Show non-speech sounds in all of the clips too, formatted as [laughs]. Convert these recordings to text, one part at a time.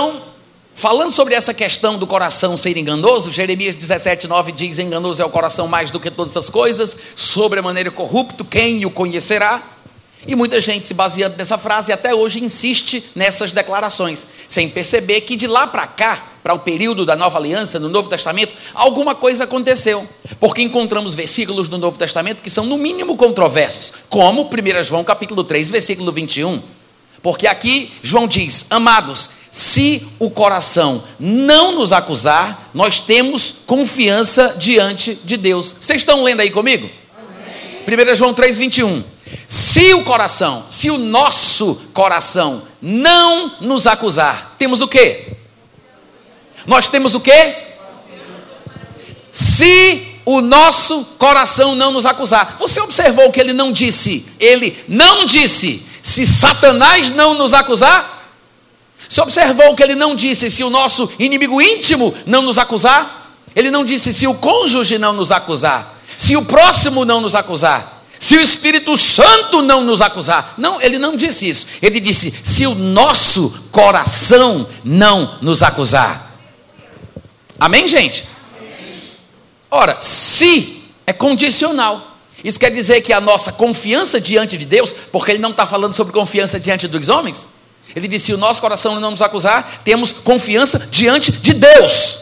Então, falando sobre essa questão do coração ser enganoso, Jeremias 17, 9 diz: Enganoso é o coração mais do que todas as coisas, sobre a maneira corrupto, quem o conhecerá? E muita gente se baseando nessa frase até hoje insiste nessas declarações, sem perceber que de lá para cá, para o período da nova aliança, no Novo Testamento, alguma coisa aconteceu. Porque encontramos versículos no Novo Testamento que são no mínimo controversos, como 1 João capítulo 3, versículo 21. Porque aqui João diz: Amados, se o coração não nos acusar, nós temos confiança diante de Deus. Vocês estão lendo aí comigo? Amém. 1 João 3, 21. Se o coração, se o nosso coração não nos acusar, temos o quê? Nós temos o quê? Se o nosso coração não nos acusar. Você observou que ele não disse, ele não disse, se Satanás não nos acusar? Você observou que ele não disse, se o nosso inimigo íntimo não nos acusar? Ele não disse, se o cônjuge não nos acusar, se o próximo não nos acusar se o Espírito Santo não nos acusar. Não, ele não disse isso. Ele disse: se o nosso coração não nos acusar. Amém, gente? Ora, se é condicional. Isso quer dizer que a nossa confiança diante de Deus, porque ele não está falando sobre confiança diante dos homens, ele disse: se o nosso coração não nos acusar, temos confiança diante de Deus.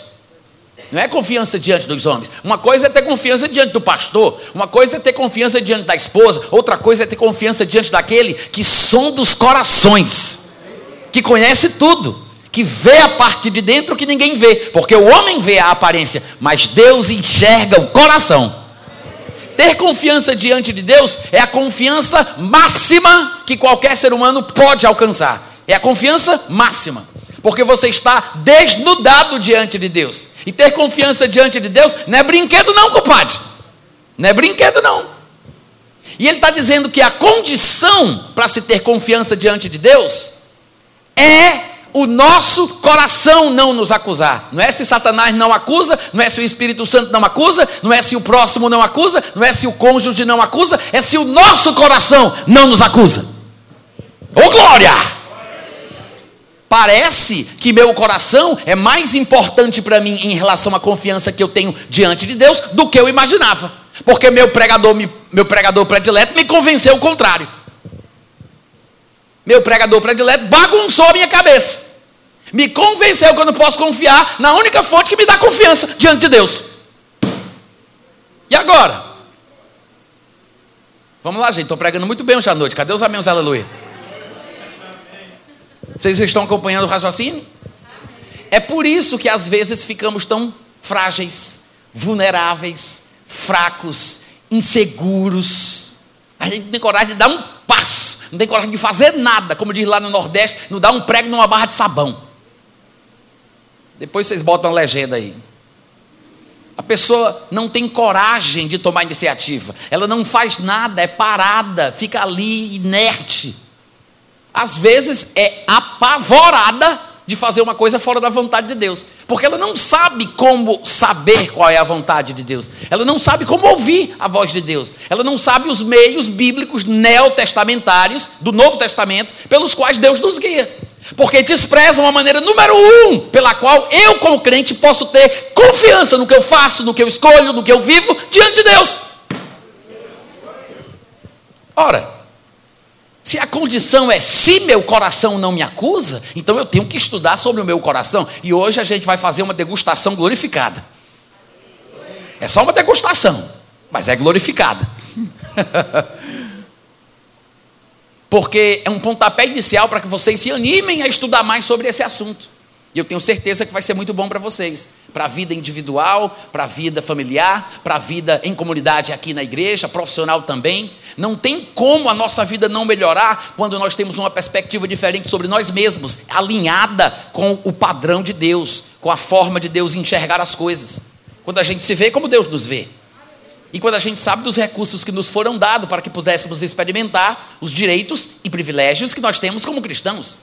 Não é confiança diante dos homens. Uma coisa é ter confiança diante do pastor, uma coisa é ter confiança diante da esposa, outra coisa é ter confiança diante daquele que som dos corações, que conhece tudo, que vê a parte de dentro que ninguém vê, porque o homem vê a aparência, mas Deus enxerga o coração. Ter confiança diante de Deus é a confiança máxima que qualquer ser humano pode alcançar. É a confiança máxima porque você está desnudado diante de Deus. E ter confiança diante de Deus não é brinquedo, não, compadre. Não é brinquedo, não. E ele está dizendo que a condição para se ter confiança diante de Deus é o nosso coração não nos acusar. Não é se Satanás não acusa, não é se o Espírito Santo não acusa, não é se o próximo não acusa, não é se o cônjuge não acusa, é se o nosso coração não nos acusa. Ô oh, glória! Parece que meu coração é mais importante para mim em relação à confiança que eu tenho diante de Deus do que eu imaginava. Porque meu pregador, meu pregador predileto me convenceu o contrário. Meu pregador predileto bagunçou a minha cabeça. Me convenceu que eu não posso confiar na única fonte que me dá confiança diante de Deus. E agora? Vamos lá, gente. Estou pregando muito bem hoje à noite. Cadê os amigos? Aleluia. Vocês estão acompanhando o raciocínio? É por isso que às vezes ficamos tão frágeis, vulneráveis, fracos, inseguros. A gente não tem coragem de dar um passo, não tem coragem de fazer nada, como diz lá no Nordeste, não dá um prego numa barra de sabão. Depois vocês botam uma legenda aí. A pessoa não tem coragem de tomar iniciativa, ela não faz nada, é parada, fica ali inerte às vezes é apavorada de fazer uma coisa fora da vontade de Deus, porque ela não sabe como saber qual é a vontade de Deus, ela não sabe como ouvir a voz de Deus, ela não sabe os meios bíblicos neotestamentários do Novo Testamento pelos quais Deus nos guia, porque despreza uma maneira número um pela qual eu, como crente, posso ter confiança no que eu faço, no que eu escolho, no que eu vivo diante de Deus. Ora, se a condição é se meu coração não me acusa, então eu tenho que estudar sobre o meu coração. E hoje a gente vai fazer uma degustação glorificada. É só uma degustação, mas é glorificada. [laughs] Porque é um pontapé inicial para que vocês se animem a estudar mais sobre esse assunto. E eu tenho certeza que vai ser muito bom para vocês, para a vida individual, para a vida familiar, para a vida em comunidade aqui na igreja, profissional também. Não tem como a nossa vida não melhorar quando nós temos uma perspectiva diferente sobre nós mesmos, alinhada com o padrão de Deus, com a forma de Deus enxergar as coisas. Quando a gente se vê como Deus nos vê. E quando a gente sabe dos recursos que nos foram dados para que pudéssemos experimentar os direitos e privilégios que nós temos como cristãos.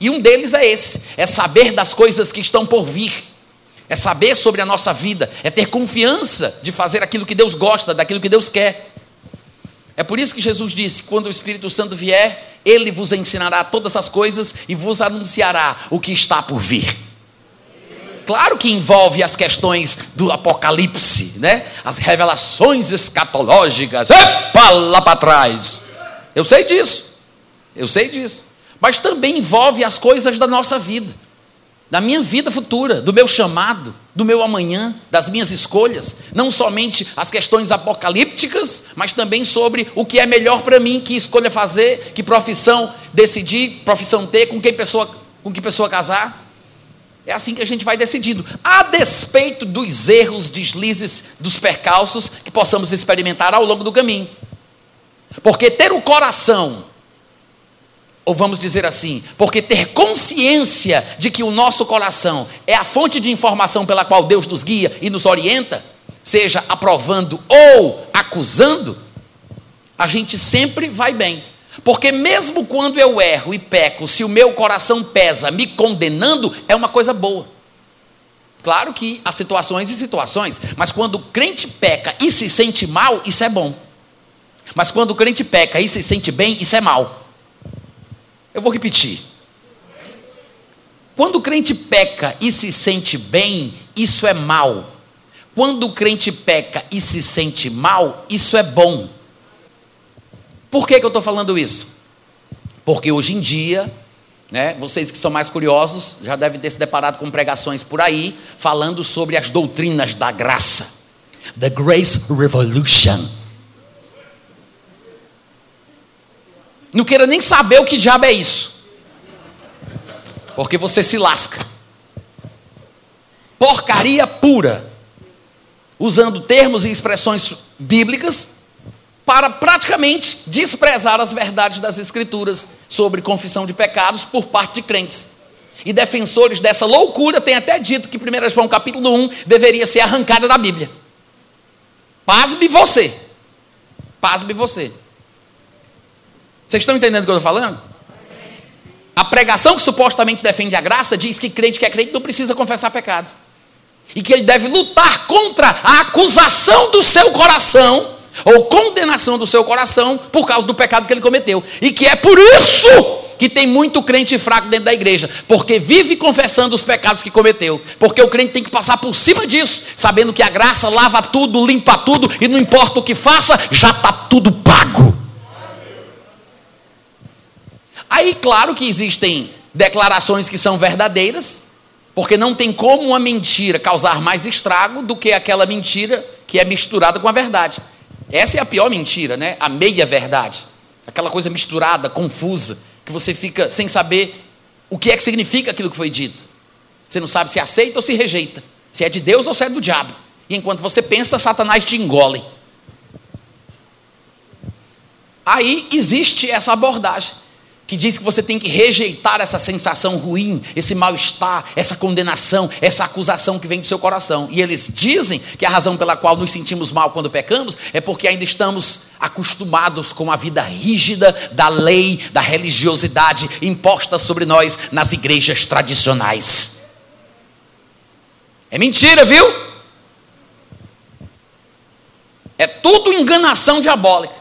E um deles é esse: é saber das coisas que estão por vir, é saber sobre a nossa vida, é ter confiança de fazer aquilo que Deus gosta, daquilo que Deus quer. É por isso que Jesus disse: quando o Espírito Santo vier, Ele vos ensinará todas as coisas e vos anunciará o que está por vir. Claro que envolve as questões do Apocalipse, né? As revelações escatológicas. Epa, lá para trás. Eu sei disso. Eu sei disso. Mas também envolve as coisas da nossa vida da minha vida futura, do meu chamado, do meu amanhã, das minhas escolhas, não somente as questões apocalípticas, mas também sobre o que é melhor para mim, que escolha fazer, que profissão decidir, profissão ter, com quem pessoa, com que pessoa casar. É assim que a gente vai decidindo, a despeito dos erros, deslizes, dos percalços que possamos experimentar ao longo do caminho. Porque ter o coração ou vamos dizer assim, porque ter consciência de que o nosso coração é a fonte de informação pela qual Deus nos guia e nos orienta, seja aprovando ou acusando, a gente sempre vai bem. Porque mesmo quando eu erro e peco, se o meu coração pesa me condenando, é uma coisa boa. Claro que há situações e situações, mas quando o crente peca e se sente mal, isso é bom. Mas quando o crente peca e se sente bem, isso é mal. Eu vou repetir. Quando o crente peca e se sente bem, isso é mal. Quando o crente peca e se sente mal, isso é bom. Por que, que eu estou falando isso? Porque hoje em dia, né, vocês que são mais curiosos já devem ter se deparado com pregações por aí, falando sobre as doutrinas da graça. The Grace Revolution. Não queira nem saber o que diabo é isso. Porque você se lasca. Porcaria pura. Usando termos e expressões bíblicas para praticamente desprezar as verdades das Escrituras sobre confissão de pecados por parte de crentes. E defensores dessa loucura têm até dito que 1 João capítulo 1 deveria ser arrancada da Bíblia. Pasme você. Pasme você. Vocês estão entendendo o que eu estou falando? A pregação que supostamente defende a graça diz que crente que é crente não precisa confessar pecado. E que ele deve lutar contra a acusação do seu coração, ou condenação do seu coração, por causa do pecado que ele cometeu. E que é por isso que tem muito crente fraco dentro da igreja, porque vive confessando os pecados que cometeu. Porque o crente tem que passar por cima disso, sabendo que a graça lava tudo, limpa tudo, e não importa o que faça, já está tudo pago. Aí, claro que existem declarações que são verdadeiras, porque não tem como uma mentira causar mais estrago do que aquela mentira que é misturada com a verdade. Essa é a pior mentira, né? A meia verdade. Aquela coisa misturada, confusa, que você fica sem saber o que é que significa aquilo que foi dito. Você não sabe se aceita ou se rejeita, se é de Deus ou se é do diabo. E enquanto você pensa, Satanás te engole. Aí existe essa abordagem que diz que você tem que rejeitar essa sensação ruim, esse mal-estar, essa condenação, essa acusação que vem do seu coração. E eles dizem que a razão pela qual nos sentimos mal quando pecamos é porque ainda estamos acostumados com a vida rígida da lei, da religiosidade imposta sobre nós nas igrejas tradicionais. É mentira, viu? É tudo enganação diabólica.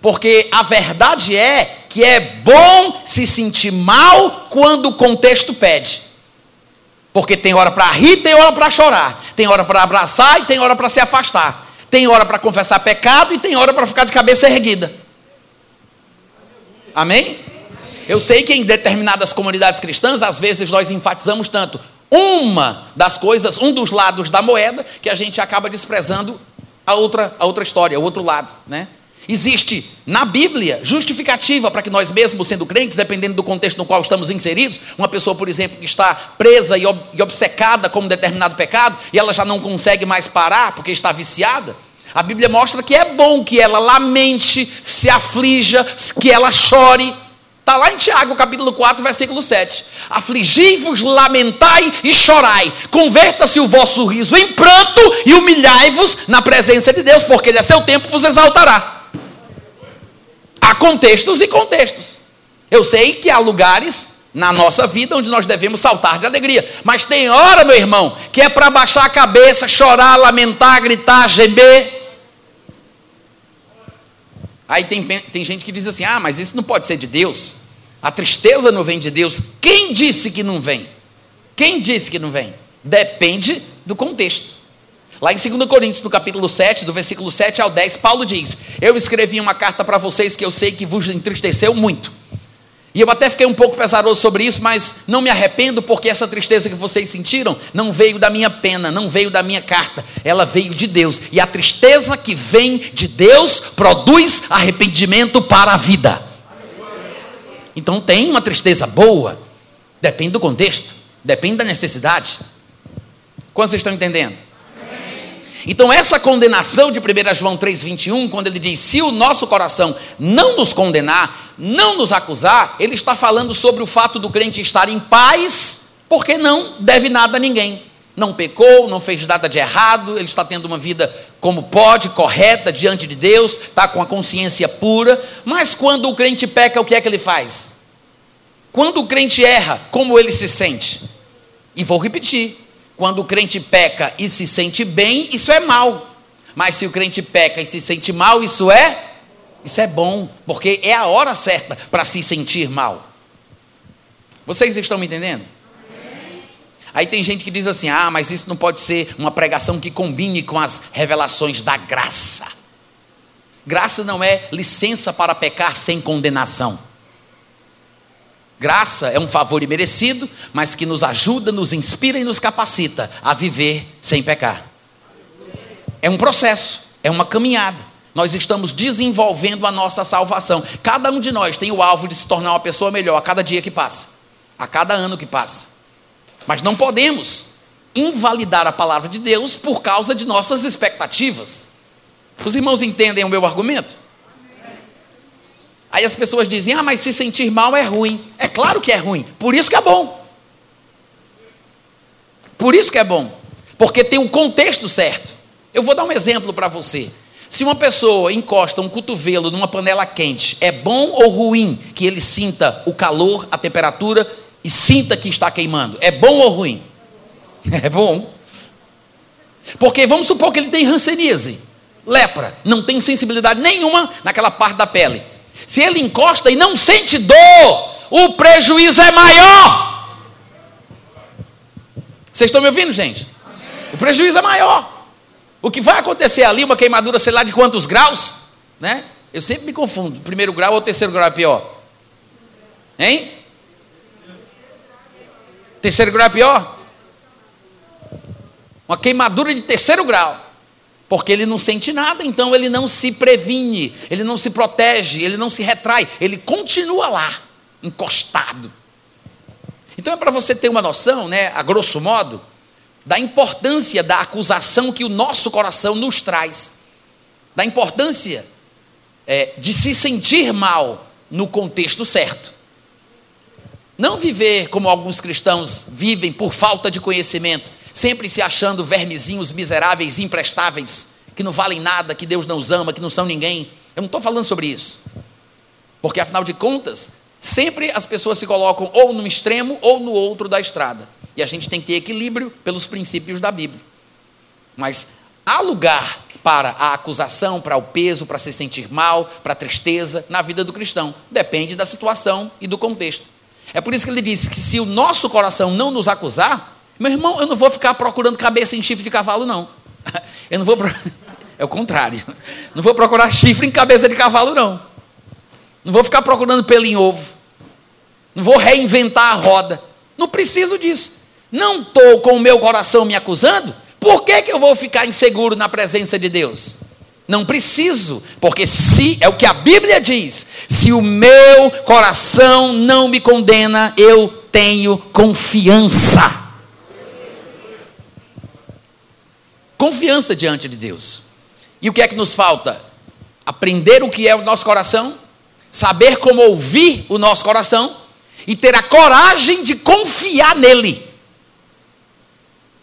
Porque a verdade é que é bom se sentir mal quando o contexto pede. Porque tem hora para rir, tem hora para chorar. Tem hora para abraçar e tem hora para se afastar. Tem hora para confessar pecado e tem hora para ficar de cabeça erguida. Amém? Eu sei que em determinadas comunidades cristãs, às vezes nós enfatizamos tanto uma das coisas, um dos lados da moeda, que a gente acaba desprezando a outra, a outra história, o outro lado, né? Existe na Bíblia justificativa para que nós mesmos sendo crentes, dependendo do contexto no qual estamos inseridos, uma pessoa, por exemplo, que está presa e obcecada com um determinado pecado e ela já não consegue mais parar porque está viciada, a Bíblia mostra que é bom que ela lamente, se aflija, que ela chore. Está lá em Tiago, capítulo 4, versículo 7. Afligi-vos, lamentai e chorai. Converta-se o vosso riso em pranto e humilhai-vos na presença de Deus, porque ele a seu tempo vos exaltará. Há contextos e contextos. Eu sei que há lugares na nossa vida onde nós devemos saltar de alegria, mas tem hora, meu irmão, que é para baixar a cabeça, chorar, lamentar, gritar, gemer. Aí tem, tem gente que diz assim: ah, mas isso não pode ser de Deus. A tristeza não vem de Deus. Quem disse que não vem? Quem disse que não vem? Depende do contexto. Lá em 2 Coríntios, no capítulo 7, do versículo 7 ao 10, Paulo diz: Eu escrevi uma carta para vocês que eu sei que vos entristeceu muito. E eu até fiquei um pouco pesaroso sobre isso, mas não me arrependo, porque essa tristeza que vocês sentiram não veio da minha pena, não veio da minha carta, ela veio de Deus. E a tristeza que vem de Deus produz arrependimento para a vida. Então tem uma tristeza boa, depende do contexto, depende da necessidade. Quantos estão entendendo? Então, essa condenação de 1 João 3,21, quando ele diz: se o nosso coração não nos condenar, não nos acusar, ele está falando sobre o fato do crente estar em paz, porque não deve nada a ninguém. Não pecou, não fez nada de errado, ele está tendo uma vida como pode, correta diante de Deus, está com a consciência pura. Mas quando o crente peca, o que é que ele faz? Quando o crente erra, como ele se sente? E vou repetir: quando o crente peca e se sente bem, isso é mal. Mas se o crente peca e se sente mal, isso é isso é bom, porque é a hora certa para se sentir mal. Vocês estão me entendendo? Aí tem gente que diz assim: "Ah, mas isso não pode ser uma pregação que combine com as revelações da graça". Graça não é licença para pecar sem condenação. Graça é um favor imerecido, mas que nos ajuda, nos inspira e nos capacita a viver sem pecar. É um processo, é uma caminhada. Nós estamos desenvolvendo a nossa salvação. Cada um de nós tem o alvo de se tornar uma pessoa melhor a cada dia que passa, a cada ano que passa. Mas não podemos invalidar a palavra de Deus por causa de nossas expectativas. Os irmãos entendem o meu argumento? Aí as pessoas dizem: ah, mas se sentir mal é ruim. É claro que é ruim, por isso que é bom. Por isso que é bom, porque tem o um contexto certo. Eu vou dar um exemplo para você. Se uma pessoa encosta um cotovelo numa panela quente, é bom ou ruim que ele sinta o calor, a temperatura e sinta que está queimando? É bom ou ruim? [laughs] É bom. Porque vamos supor que ele tem ranceníase, lepra, não tem sensibilidade nenhuma naquela parte da pele. Se ele encosta e não sente dor, o prejuízo é maior. Vocês estão me ouvindo, gente? O prejuízo é maior. O que vai acontecer ali, uma queimadura, sei lá de quantos graus, né? Eu sempre me confundo. Primeiro grau ou terceiro grau é pior? Hein? Terceiro grau é pior? Uma queimadura de terceiro grau porque ele não sente nada, então ele não se previne, ele não se protege, ele não se retrai, ele continua lá, encostado. Então é para você ter uma noção, né, a grosso modo, da importância da acusação que o nosso coração nos traz, da importância é, de se sentir mal no contexto certo. Não viver como alguns cristãos vivem por falta de conhecimento, sempre se achando vermezinhos miseráveis, imprestáveis, que não valem nada, que Deus não os ama, que não são ninguém. Eu não estou falando sobre isso. Porque, afinal de contas, sempre as pessoas se colocam ou num extremo ou no outro da estrada. E a gente tem que ter equilíbrio pelos princípios da Bíblia. Mas há lugar para a acusação, para o peso, para se sentir mal, para a tristeza na vida do cristão. Depende da situação e do contexto. É por isso que ele diz que se o nosso coração não nos acusar, meu irmão, eu não vou ficar procurando cabeça em chifre de cavalo, não. [laughs] Eu não vou. Pro... [laughs] É o contrário. Não vou procurar chifre em cabeça de cavalo, não. Não vou ficar procurando pelo em ovo. Não vou reinventar a roda. Não preciso disso. Não estou com o meu coração me acusando. Por que, que eu vou ficar inseguro na presença de Deus? Não preciso, porque se é o que a Bíblia diz, se o meu coração não me condena, eu tenho confiança. Confiança diante de Deus. E o que é que nos falta? Aprender o que é o nosso coração, saber como ouvir o nosso coração e ter a coragem de confiar nele.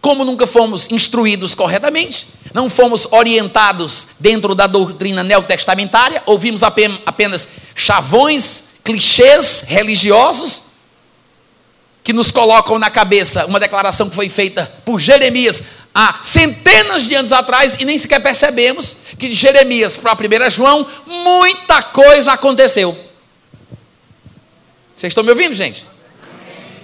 Como nunca fomos instruídos corretamente, não fomos orientados dentro da doutrina neotestamentária, ouvimos apenas chavões, clichês religiosos, que nos colocam na cabeça uma declaração que foi feita por Jeremias há centenas de anos atrás e nem sequer percebemos que de Jeremias para 1 João muita coisa aconteceu. Vocês estão me ouvindo, gente?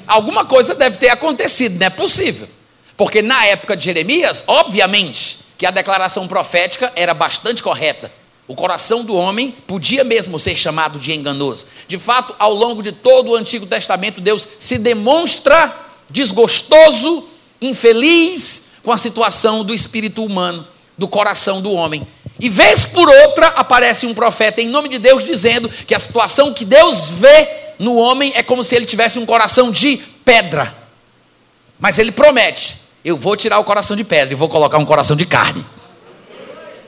Alguma coisa deve ter acontecido, não é possível. Porque na época de Jeremias, obviamente, que a declaração profética era bastante correta. O coração do homem podia mesmo ser chamado de enganoso. De fato, ao longo de todo o Antigo Testamento, Deus se demonstra desgostoso, infeliz com a situação do espírito humano, do coração do homem. E vez por outra aparece um profeta em nome de Deus dizendo que a situação que Deus vê no homem é como se ele tivesse um coração de pedra. Mas ele promete: eu vou tirar o coração de pedra e vou colocar um coração de carne.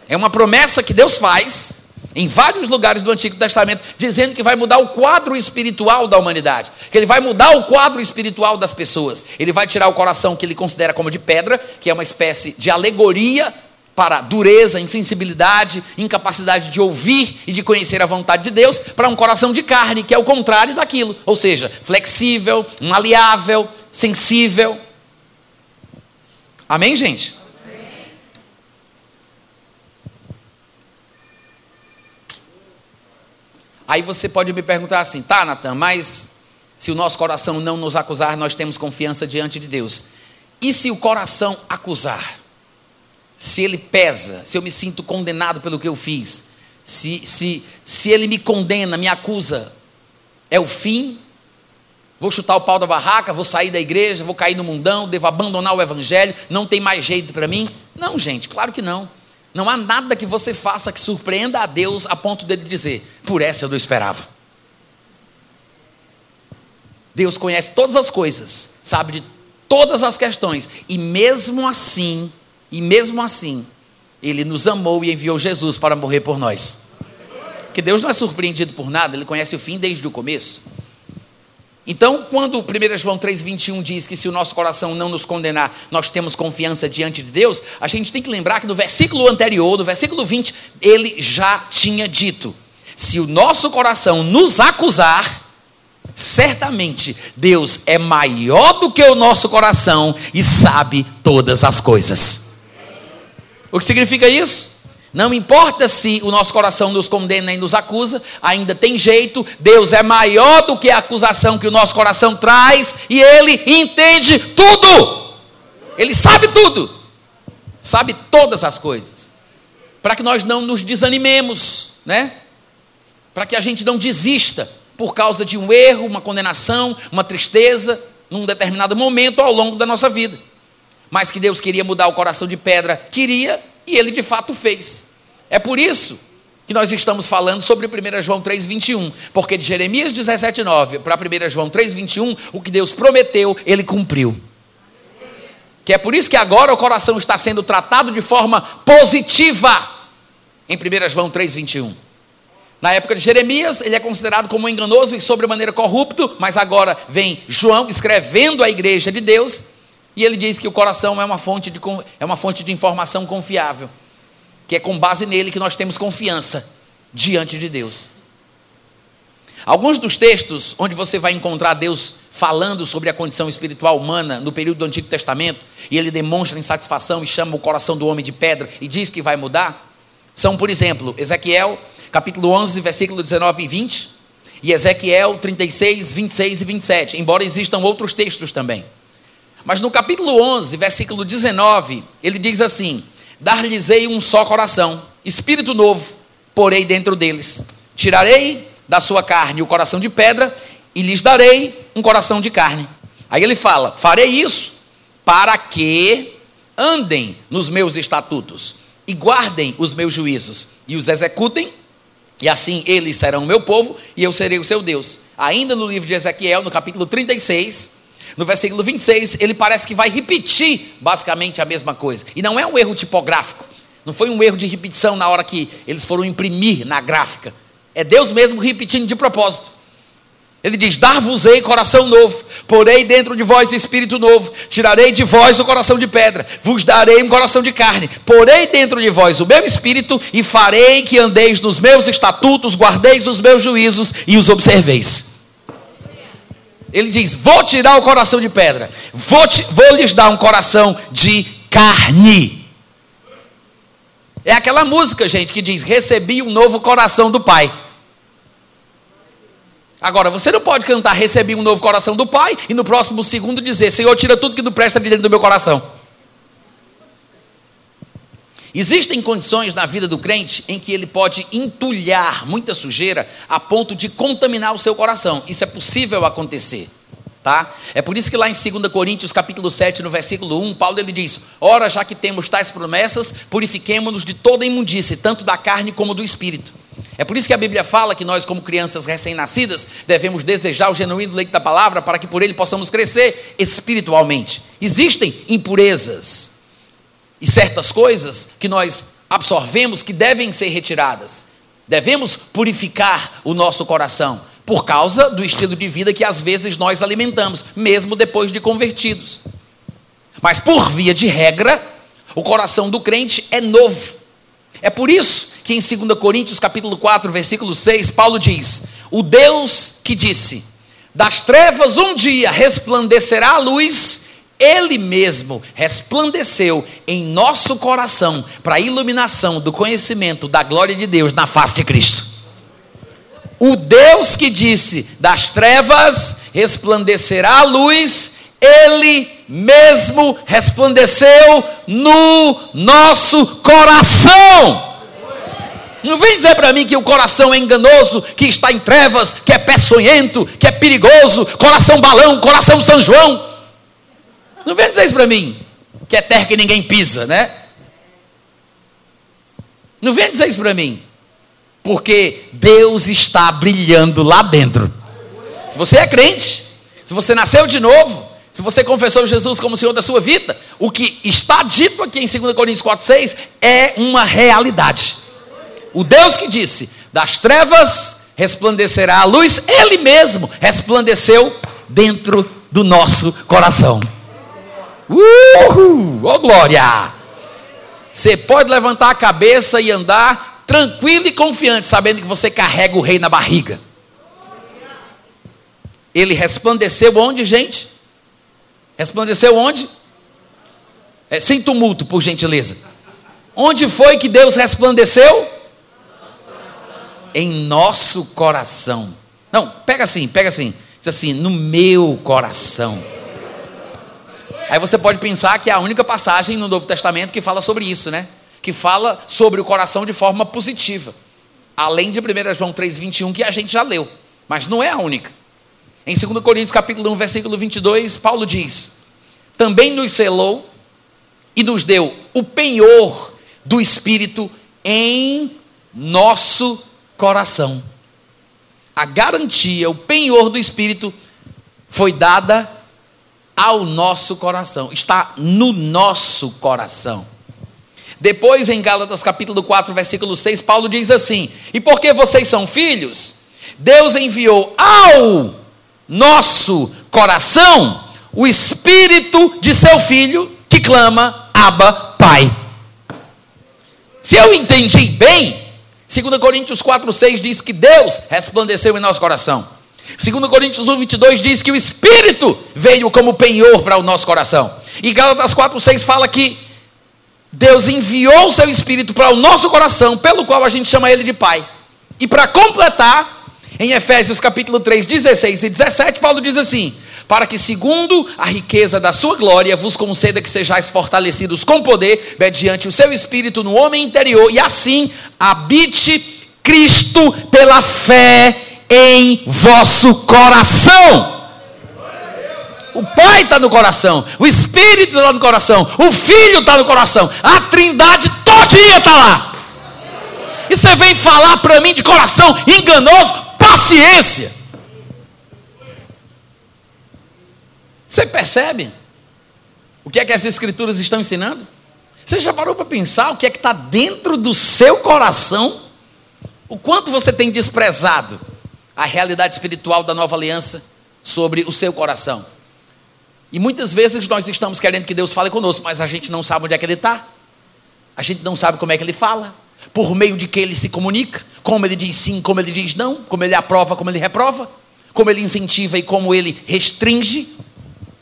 É uma promessa que Deus faz em vários lugares do Antigo Testamento, dizendo que vai mudar o quadro espiritual da humanidade, que ele vai mudar o quadro espiritual das pessoas. Ele vai tirar o coração que ele considera como de pedra, que é uma espécie de alegoria para dureza, insensibilidade, incapacidade de ouvir e de conhecer a vontade de Deus, para um coração de carne, que é o contrário daquilo, ou seja, flexível, maleável, sensível. Amém, gente? Aí você pode me perguntar assim, tá, Natan, mas se o nosso coração não nos acusar, nós temos confiança diante de Deus. E se o coração acusar? Se ele pesa, se eu me sinto condenado pelo que eu fiz, se, se, se ele me condena, me acusa, é o fim? Vou chutar o pau da barraca, vou sair da igreja, vou cair no mundão, devo abandonar o evangelho, não tem mais jeito para mim? Não, gente, claro que não. Não há nada que você faça que surpreenda a Deus a ponto dele dizer: por essa eu não esperava. Deus conhece todas as coisas, sabe de todas as questões, e mesmo assim, e mesmo assim, Ele nos amou e enviou Jesus para morrer por nós. Que Deus não é surpreendido por nada, Ele conhece o fim desde o começo. Então, quando 1 João 3,21 diz que se o nosso coração não nos condenar, nós temos confiança diante de Deus, a gente tem que lembrar que no versículo anterior, no versículo 20, ele já tinha dito: se o nosso coração nos acusar, certamente Deus é maior do que o nosso coração e sabe todas as coisas. O que significa isso? Não importa se o nosso coração nos condena e nos acusa, ainda tem jeito, Deus é maior do que a acusação que o nosso coração traz e Ele entende tudo. Ele sabe tudo, sabe todas as coisas, para que nós não nos desanimemos, né? Para que a gente não desista por causa de um erro, uma condenação, uma tristeza, num determinado momento ao longo da nossa vida. Mas que Deus queria mudar o coração de pedra, queria, e ele de fato fez. É por isso que nós estamos falando sobre 1 João 3,21. Porque de Jeremias 17,9 para 1 João 3,21, o que Deus prometeu, ele cumpriu. Que é por isso que agora o coração está sendo tratado de forma positiva. Em 1 João 3,21. Na época de Jeremias, ele é considerado como enganoso e sobremaneira corrupto, mas agora vem João escrevendo à igreja de Deus, e ele diz que o coração é uma fonte de, é uma fonte de informação confiável que é com base nele que nós temos confiança diante de Deus. Alguns dos textos onde você vai encontrar Deus falando sobre a condição espiritual humana no período do Antigo Testamento, e ele demonstra insatisfação e chama o coração do homem de pedra e diz que vai mudar, são, por exemplo, Ezequiel, capítulo 11, versículo 19 e 20, e Ezequiel 36, 26 e 27, embora existam outros textos também. Mas no capítulo 11, versículo 19, ele diz assim: dar-lhes-ei um só coração, espírito novo, porei dentro deles. Tirarei da sua carne o coração de pedra e lhes darei um coração de carne. Aí ele fala: farei isso para que andem nos meus estatutos e guardem os meus juízos e os executem, e assim eles serão meu povo e eu serei o seu Deus. Ainda no livro de Ezequiel, no capítulo 36, no versículo 26, ele parece que vai repetir basicamente a mesma coisa. E não é um erro tipográfico. Não foi um erro de repetição na hora que eles foram imprimir na gráfica. É Deus mesmo repetindo de propósito. Ele diz: Dar-vos-ei coração novo, porei dentro de vós espírito novo, tirarei de vós o coração de pedra, vos darei um coração de carne, porei dentro de vós o meu espírito e farei que andeis nos meus estatutos, guardeis os meus juízos e os observeis. Ele diz: Vou tirar o coração de pedra, vou, te, vou lhes dar um coração de carne. É aquela música, gente, que diz: Recebi um novo coração do Pai. Agora, você não pode cantar Recebi um novo coração do Pai e no próximo segundo dizer: Senhor, tira tudo que não presta de dentro do meu coração. Existem condições na vida do crente em que ele pode entulhar muita sujeira a ponto de contaminar o seu coração. Isso é possível acontecer. Tá? É por isso que lá em 2 Coríntios, capítulo 7, no versículo 1, Paulo ele diz: Ora, já que temos tais promessas, purifiquemo-nos de toda imundície, tanto da carne como do espírito. É por isso que a Bíblia fala que nós, como crianças recém-nascidas, devemos desejar o genuíno leite da palavra para que por ele possamos crescer espiritualmente. Existem impurezas e certas coisas que nós absorvemos que devem ser retiradas. Devemos purificar o nosso coração por causa do estilo de vida que às vezes nós alimentamos, mesmo depois de convertidos. Mas por via de regra, o coração do crente é novo. É por isso que em 2 Coríntios capítulo 4, versículo 6, Paulo diz: "O Deus que disse: Das trevas um dia resplandecerá a luz, ele mesmo resplandeceu em nosso coração para a iluminação do conhecimento da glória de Deus na face de Cristo. O Deus que disse: Das trevas resplandecerá a luz, ele mesmo resplandeceu no nosso coração. Não vem dizer para mim que o coração é enganoso, que está em trevas, que é peçonhento, que é perigoso, coração balão, coração São João. Não vem dizer isso para mim, que é terra que ninguém pisa, né? Não vem dizer isso para mim, porque Deus está brilhando lá dentro. Se você é crente, se você nasceu de novo, se você confessou Jesus como Senhor da sua vida, o que está dito aqui em 2 Coríntios 4,6 é uma realidade. O Deus que disse: das trevas resplandecerá a luz, Ele mesmo resplandeceu dentro do nosso coração. Uhul! Oh glória! Você pode levantar a cabeça e andar tranquilo e confiante, sabendo que você carrega o rei na barriga. Ele resplandeceu onde, gente? Resplandeceu onde? É, sem tumulto, por gentileza. Onde foi que Deus resplandeceu? Em nosso coração. Não, pega assim, pega assim. Diz assim, no meu coração. Aí você pode pensar que é a única passagem no Novo Testamento que fala sobre isso, né? Que fala sobre o coração de forma positiva. Além de 1 João 3,21, que a gente já leu. Mas não é a única. Em 2 Coríntios capítulo 1, versículo 22, Paulo diz: Também nos selou e nos deu o penhor do Espírito em nosso coração. A garantia, o penhor do Espírito foi dada ao nosso coração, está no nosso coração. Depois, em Gálatas capítulo 4, versículo 6, Paulo diz assim: E porque vocês são filhos, Deus enviou ao nosso coração o espírito de seu filho que clama Abba, Pai. Se eu entendi bem, 2 Coríntios 4,6 diz que Deus resplandeceu em nosso coração. 2 Coríntios 1, 22 diz que o Espírito veio como penhor para o nosso coração. E Gálatas 4,6 fala que Deus enviou o seu Espírito para o nosso coração, pelo qual a gente chama ele de Pai. E para completar, em Efésios capítulo 3, 16 e 17, Paulo diz assim: Para que, segundo a riqueza da sua glória, vos conceda que sejais fortalecidos com poder, mediante o seu espírito no homem interior, e assim habite Cristo pela fé em vosso coração. O Pai está no coração, o Espírito está no coração, o Filho está no coração, a Trindade todinha está lá. E você vem falar para mim de coração enganoso? paciência. Você percebe o que é que as Escrituras estão ensinando? Você já parou para pensar o que é que está dentro do seu coração? O quanto você tem desprezado a realidade espiritual da nova aliança sobre o seu coração? E muitas vezes nós estamos querendo que Deus fale conosco, mas a gente não sabe onde é que Ele está, a gente não sabe como é que Ele fala, por meio de que Ele se comunica como ele diz sim, como ele diz não, como ele aprova, como ele reprova, como ele incentiva e como ele restringe.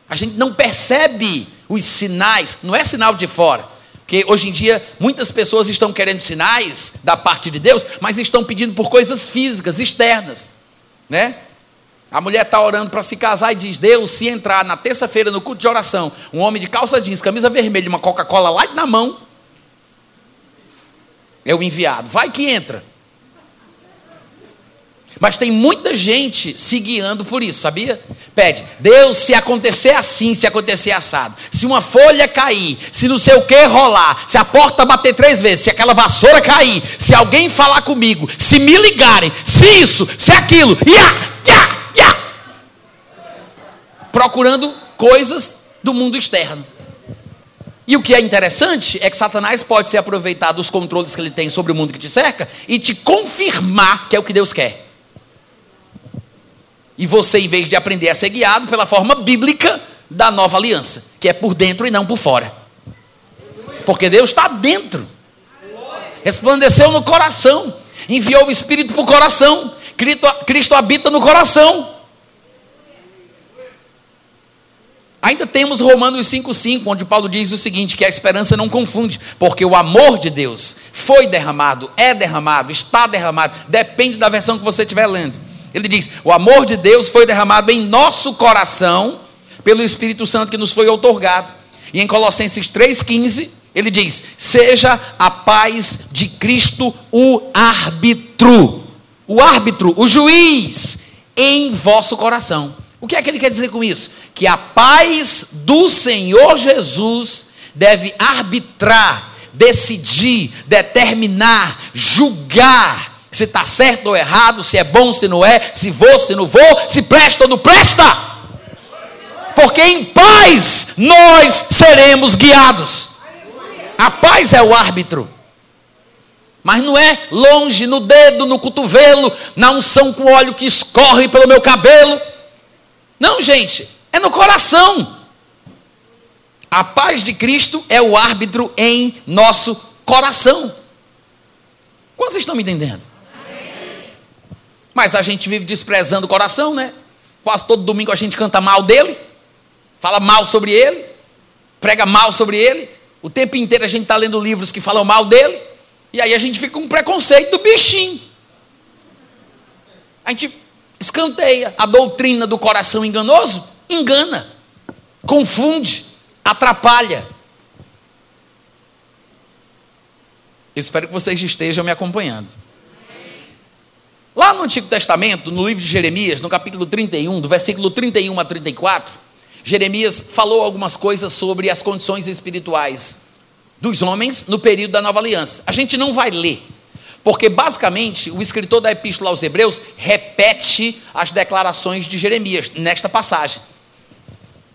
A gente não percebe os sinais, não é sinal de fora. Porque hoje em dia muitas pessoas estão querendo sinais da parte de Deus, mas estão pedindo por coisas físicas, externas, né? A mulher está orando para se casar e diz: Deus, se entrar na terça-feira no culto de oração, um homem de calça jeans, camisa vermelha, uma Coca-Cola lá na mão, é o enviado. Vai que entra. Mas tem muita gente se guiando por isso, sabia? Pede, Deus, se acontecer assim, se acontecer assado, se uma folha cair, se não sei o que rolar, se a porta bater três vezes, se aquela vassoura cair, se alguém falar comigo, se me ligarem, se isso, se aquilo, ia, ia, ia. Procurando coisas do mundo externo. E o que é interessante é que Satanás pode se aproveitar dos controles que ele tem sobre o mundo que te cerca e te confirmar que é o que Deus quer. E você, em vez de aprender a ser guiado pela forma bíblica da nova aliança, que é por dentro e não por fora. Porque Deus está dentro. Resplandeceu no coração. Enviou o Espírito para o coração. Cristo, Cristo habita no coração. Ainda temos Romanos 5,5, onde Paulo diz o seguinte: que a esperança não confunde, porque o amor de Deus foi derramado, é derramado, está derramado, depende da versão que você estiver lendo ele diz: o amor de Deus foi derramado em nosso coração pelo Espírito Santo que nos foi outorgado. E em Colossenses 3,15, ele diz: seja a paz de Cristo o árbitro, o árbitro, o juiz em vosso coração. O que é que ele quer dizer com isso? Que a paz do Senhor Jesus deve arbitrar, decidir, determinar, julgar se está certo ou errado, se é bom, se não é, se vou, se não vou, se presta ou não presta. Porque em paz nós seremos guiados. A paz é o árbitro. Mas não é longe, no dedo, no cotovelo, na unção com óleo que escorre pelo meu cabelo. Não, gente, é no coração. A paz de Cristo é o árbitro em nosso coração. Quantos estão me entendendo? Mas a gente vive desprezando o coração, né? Quase todo domingo a gente canta mal dele, fala mal sobre ele, prega mal sobre ele. O tempo inteiro a gente está lendo livros que falam mal dele, e aí a gente fica com um preconceito do bichinho. A gente escanteia a doutrina do coração enganoso, engana, confunde, atrapalha. Eu espero que vocês estejam me acompanhando. Lá no Antigo Testamento, no livro de Jeremias, no capítulo 31, do versículo 31 a 34, Jeremias falou algumas coisas sobre as condições espirituais dos homens no período da nova aliança. A gente não vai ler, porque basicamente o escritor da epístola aos Hebreus repete as declarações de Jeremias nesta passagem.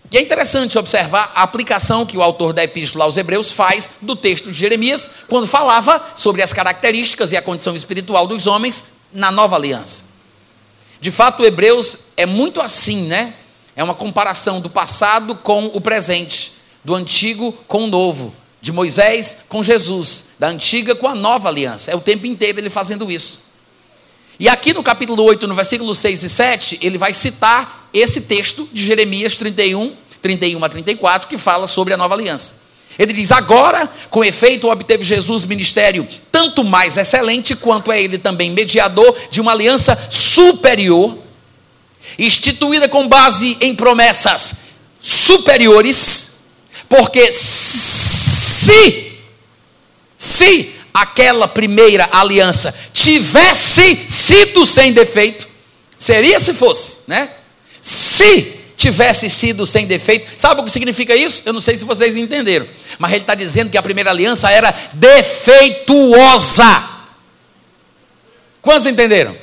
E é interessante observar a aplicação que o autor da epístola aos Hebreus faz do texto de Jeremias, quando falava sobre as características e a condição espiritual dos homens na nova aliança. De fato, Hebreus é muito assim, né? É uma comparação do passado com o presente, do antigo com o novo, de Moisés com Jesus, da antiga com a nova aliança. É o tempo inteiro ele fazendo isso. E aqui no capítulo 8, no versículo 6 e 7, ele vai citar esse texto de Jeremias 31, 31 a 34, que fala sobre a nova aliança. Ele diz: Agora, com efeito, obteve Jesus ministério tanto mais excelente, quanto é ele também mediador de uma aliança superior, instituída com base em promessas superiores, porque se, se aquela primeira aliança tivesse sido sem defeito, seria se fosse, né? Se tivesse sido sem defeito. Sabe o que significa isso? Eu não sei se vocês entenderam. Mas ele está dizendo que a primeira aliança era defeituosa. Quantos entenderam?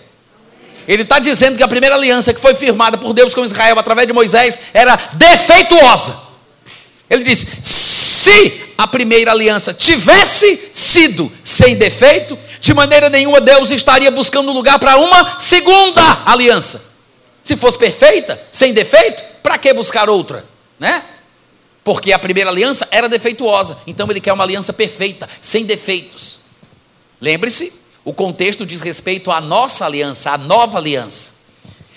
Ele está dizendo que a primeira aliança que foi firmada por Deus com Israel através de Moisés era defeituosa. Ele diz: se a primeira aliança tivesse sido sem defeito, de maneira nenhuma Deus estaria buscando lugar para uma segunda aliança. Se fosse perfeita, sem defeito, para que buscar outra? Né? Porque a primeira aliança era defeituosa, então ele quer uma aliança perfeita, sem defeitos. Lembre-se, o contexto diz respeito à nossa aliança, à nova aliança.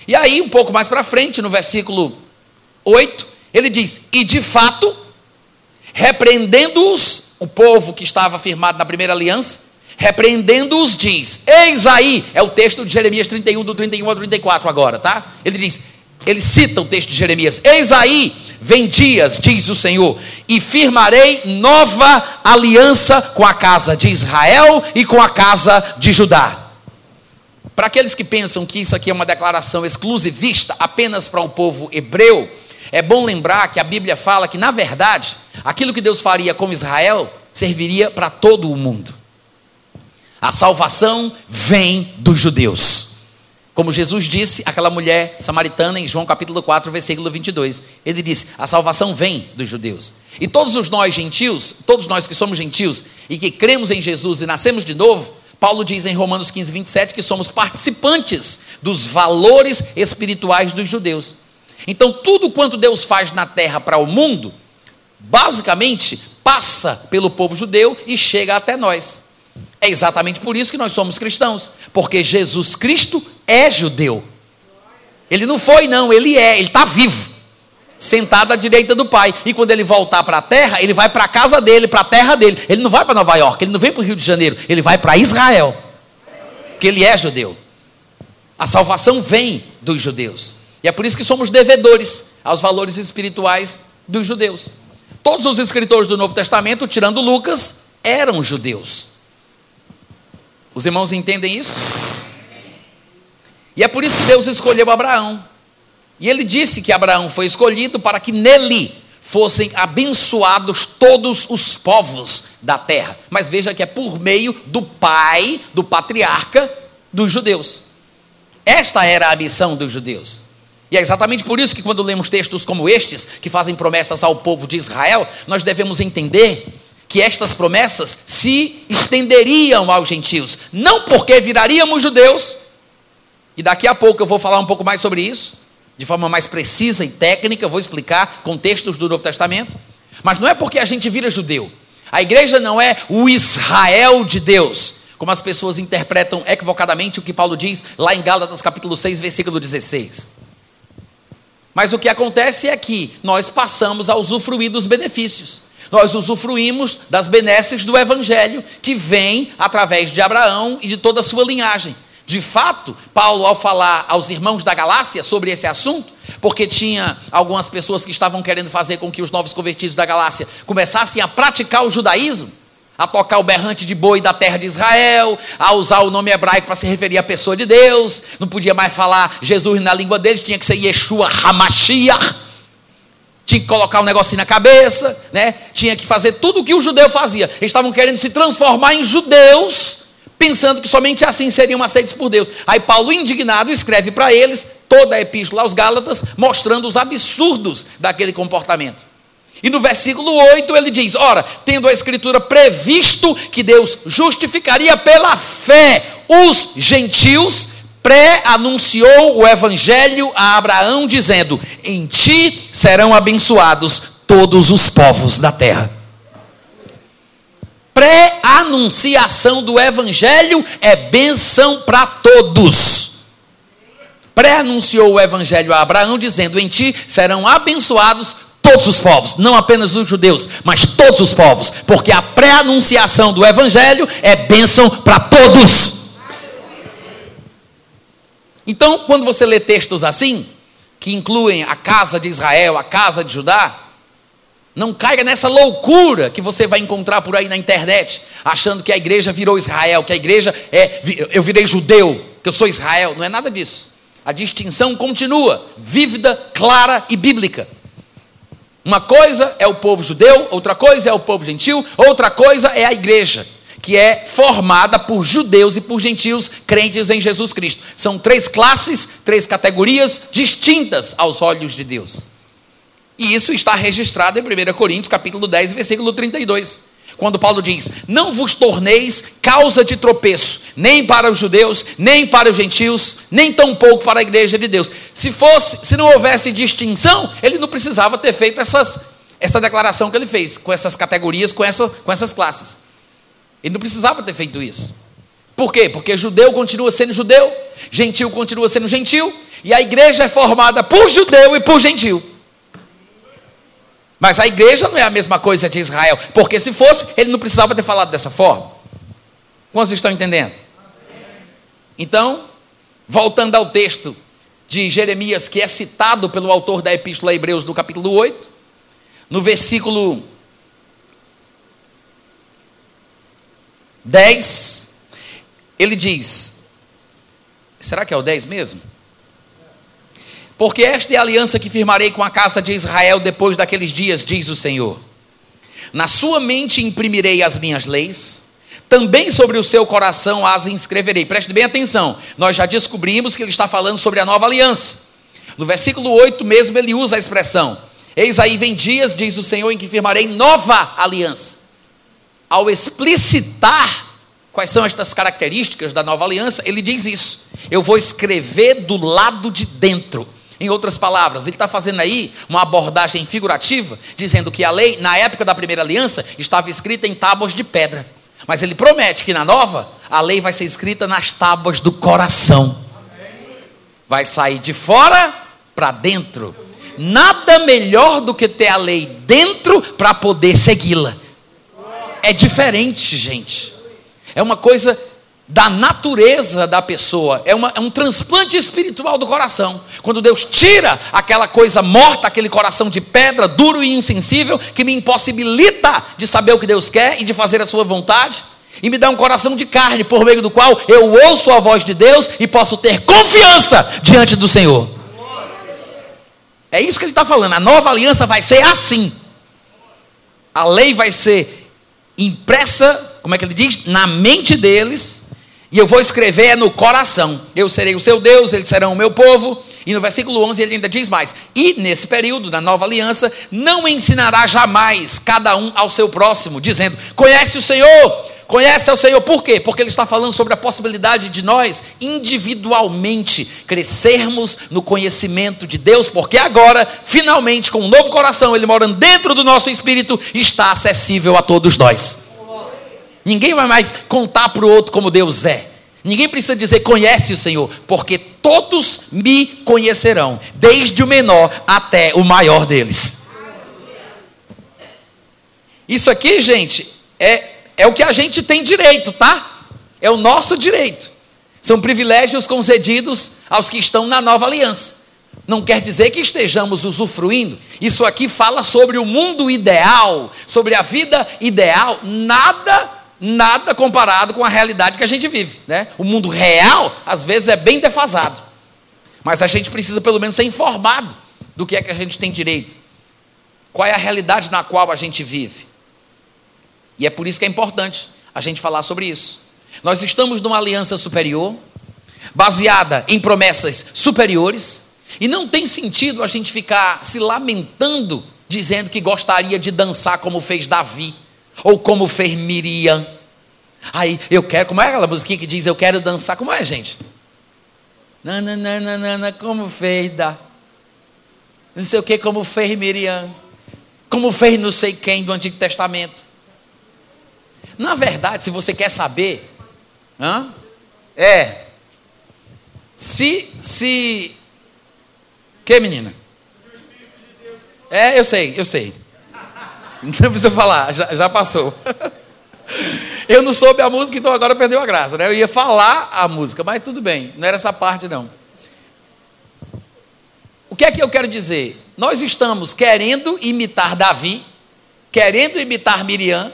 E aí, um pouco mais para frente, no versículo 8, ele diz: E de fato, repreendendo-os, o povo que estava firmado na primeira aliança, repreendendo-os, diz: Eis aí, é o texto de Jeremias 31, do 31 ao 34 agora, tá? Ele diz, ele cita o texto de Jeremias: Eis aí, vem dias, diz o Senhor, e firmarei nova aliança com a casa de Israel e com a casa de Judá. Para aqueles que pensam que isso aqui é uma declaração exclusivista apenas para o povo hebreu, é bom lembrar que a Bíblia fala que, na verdade, aquilo que Deus faria com Israel serviria para todo o mundo. A salvação vem dos judeus. Como Jesus disse àquela mulher samaritana em João capítulo 4, versículo 22. Ele disse: A salvação vem dos judeus. E todos os nós gentios, todos nós que somos gentios e que cremos em Jesus e nascemos de novo, Paulo diz em Romanos 15, 27 que somos participantes dos valores espirituais dos judeus. Então, tudo quanto Deus faz na terra para o mundo, basicamente passa pelo povo judeu e chega até nós. É exatamente por isso que nós somos cristãos, porque Jesus Cristo é judeu. Ele não foi, não, ele é, ele está vivo, sentado à direita do Pai. E quando ele voltar para a terra, ele vai para a casa dele, para a terra dele. Ele não vai para Nova York, ele não vem para o Rio de Janeiro, ele vai para Israel, porque ele é judeu. A salvação vem dos judeus. E é por isso que somos devedores aos valores espirituais dos judeus. Todos os escritores do Novo Testamento, tirando Lucas, eram judeus. Os irmãos entendem isso? E é por isso que Deus escolheu Abraão. E ele disse que Abraão foi escolhido para que nele fossem abençoados todos os povos da terra. Mas veja que é por meio do pai, do patriarca dos judeus. Esta era a missão dos judeus. E é exatamente por isso que, quando lemos textos como estes, que fazem promessas ao povo de Israel, nós devemos entender que estas promessas se estenderiam aos gentios, não porque viraríamos judeus, e daqui a pouco eu vou falar um pouco mais sobre isso, de forma mais precisa e técnica, vou explicar com textos do Novo Testamento, mas não é porque a gente vira judeu. A igreja não é o Israel de Deus, como as pessoas interpretam equivocadamente o que Paulo diz lá em Gálatas capítulo 6, versículo 16. Mas o que acontece é que nós passamos a usufruir dos benefícios. Nós usufruímos das benesses do Evangelho que vem através de Abraão e de toda a sua linhagem. De fato, Paulo, ao falar aos irmãos da Galácia sobre esse assunto, porque tinha algumas pessoas que estavam querendo fazer com que os novos convertidos da Galácia começassem a praticar o judaísmo, a tocar o berrante de boi da terra de Israel, a usar o nome hebraico para se referir à pessoa de Deus, não podia mais falar Jesus na língua deles, tinha que ser Yeshua Hamashiach, tinha que colocar um negocinho na cabeça, né? tinha que fazer tudo o que o judeu fazia. Eles estavam querendo se transformar em judeus, pensando que somente assim seriam aceitos por Deus. Aí Paulo, indignado, escreve para eles toda a epístola aos Gálatas, mostrando os absurdos daquele comportamento. E no versículo 8 ele diz: Ora, tendo a Escritura previsto que Deus justificaria pela fé os gentios, pré-anunciou o Evangelho a Abraão, dizendo: Em ti serão abençoados todos os povos da terra. Pré-anunciação do Evangelho é bênção para todos. Pré-anunciou o Evangelho a Abraão, dizendo: Em ti serão abençoados todos os povos, não apenas os judeus, mas todos os povos, porque a pré-anunciação do Evangelho é bênção para todos. Então, quando você lê textos assim, que incluem a casa de Israel, a casa de Judá, não caia nessa loucura que você vai encontrar por aí na internet, achando que a igreja virou Israel, que a igreja é, eu virei judeu, que eu sou Israel. Não é nada disso. A distinção continua, vívida, clara e bíblica. Uma coisa é o povo judeu, outra coisa é o povo gentil, outra coisa é a igreja, que é formada por judeus e por gentios crentes em Jesus Cristo. São três classes, três categorias distintas aos olhos de Deus. E isso está registrado em 1 Coríntios, capítulo 10, versículo 32 quando Paulo diz: Não vos torneis causa de tropeço, nem para os judeus, nem para os gentios, nem tampouco para a igreja de Deus. Se fosse, se não houvesse distinção, ele não precisava ter feito essas, essa declaração que ele fez, com essas categorias, com, essa, com essas classes. Ele não precisava ter feito isso. Por quê? Porque judeu continua sendo judeu, gentil continua sendo gentil, e a igreja é formada por judeu e por gentil. Mas a igreja não é a mesma coisa de Israel, porque se fosse, ele não precisava ter falado dessa forma. Quantos estão entendendo? Então, voltando ao texto de Jeremias, que é citado pelo autor da Epístola a Hebreus no capítulo 8, no versículo 10, ele diz: será que é o 10 mesmo? Porque esta é a aliança que firmarei com a casa de Israel depois daqueles dias, diz o Senhor. Na sua mente imprimirei as minhas leis, também sobre o seu coração as inscreverei. Preste bem atenção, nós já descobrimos que ele está falando sobre a nova aliança. No versículo 8 mesmo ele usa a expressão: Eis aí vem dias, diz o Senhor, em que firmarei nova aliança. Ao explicitar quais são estas características da nova aliança, ele diz isso: Eu vou escrever do lado de dentro em outras palavras, ele está fazendo aí uma abordagem figurativa, dizendo que a lei, na época da primeira aliança, estava escrita em tábuas de pedra. Mas ele promete que na nova, a lei vai ser escrita nas tábuas do coração. Vai sair de fora para dentro. Nada melhor do que ter a lei dentro para poder segui-la. É diferente, gente. É uma coisa da natureza da pessoa, é, uma, é, um transplante espiritual do coração. Quando Deus tira aquela coisa morta, aquele coração de pedra, duro e insensível, que me impossibilita de saber o que Deus quer e de fazer a sua vontade, e me dá um coração de carne, por meio do qual eu ouço a voz de Deus e posso ter confiança diante do Senhor. É isso que ele está falando. A nova aliança vai ser assim. A lei vai ser impressa, como é que ele diz? Na mente deles e eu vou escrever no coração. Eu serei o seu Deus, eles serão o meu povo. E no versículo 11 ele ainda diz mais: E nesse período da nova aliança, não ensinará jamais cada um ao seu próximo, dizendo: Conhece o Senhor, conhece ao Senhor. Por quê? Porque ele está falando sobre a possibilidade de nós, individualmente, crescermos no conhecimento de Deus, porque agora, finalmente, com um novo coração, ele morando dentro do nosso espírito, está acessível a todos nós. Ninguém vai mais contar para o outro como Deus é. Ninguém precisa dizer conhece o Senhor, porque todos me conhecerão, desde o menor até o maior deles. Isso aqui, gente, é, é o que a gente tem direito, tá? É o nosso direito. São privilégios concedidos aos que estão na nova aliança. Não quer dizer que estejamos usufruindo. Isso aqui fala sobre o mundo ideal, sobre a vida ideal. Nada nada comparado com a realidade que a gente vive. Né? O mundo real, às vezes, é bem defasado. Mas a gente precisa, pelo menos, ser informado do que é que a gente tem direito. Qual é a realidade na qual a gente vive. E é por isso que é importante a gente falar sobre isso. Nós estamos numa aliança superior, baseada em promessas superiores, e não tem sentido a gente ficar se lamentando, dizendo que gostaria de dançar como fez Davi ou como fez Miriam. Aí eu quero, como é aquela musiquinha que diz eu quero dançar? Como é, gente? Nananana, como fez da. Não sei o que, como fez Miriam. Como fez não sei quem do Antigo Testamento. Na verdade, se você quer saber, hã? é. Se, se. Que menina? É, eu sei, eu sei. Não precisa falar, já, já passou. [laughs] Eu não soube a música, então agora perdeu a graça. Né? Eu ia falar a música, mas tudo bem, não era essa parte não. O que é que eu quero dizer? Nós estamos querendo imitar Davi, querendo imitar Miriam,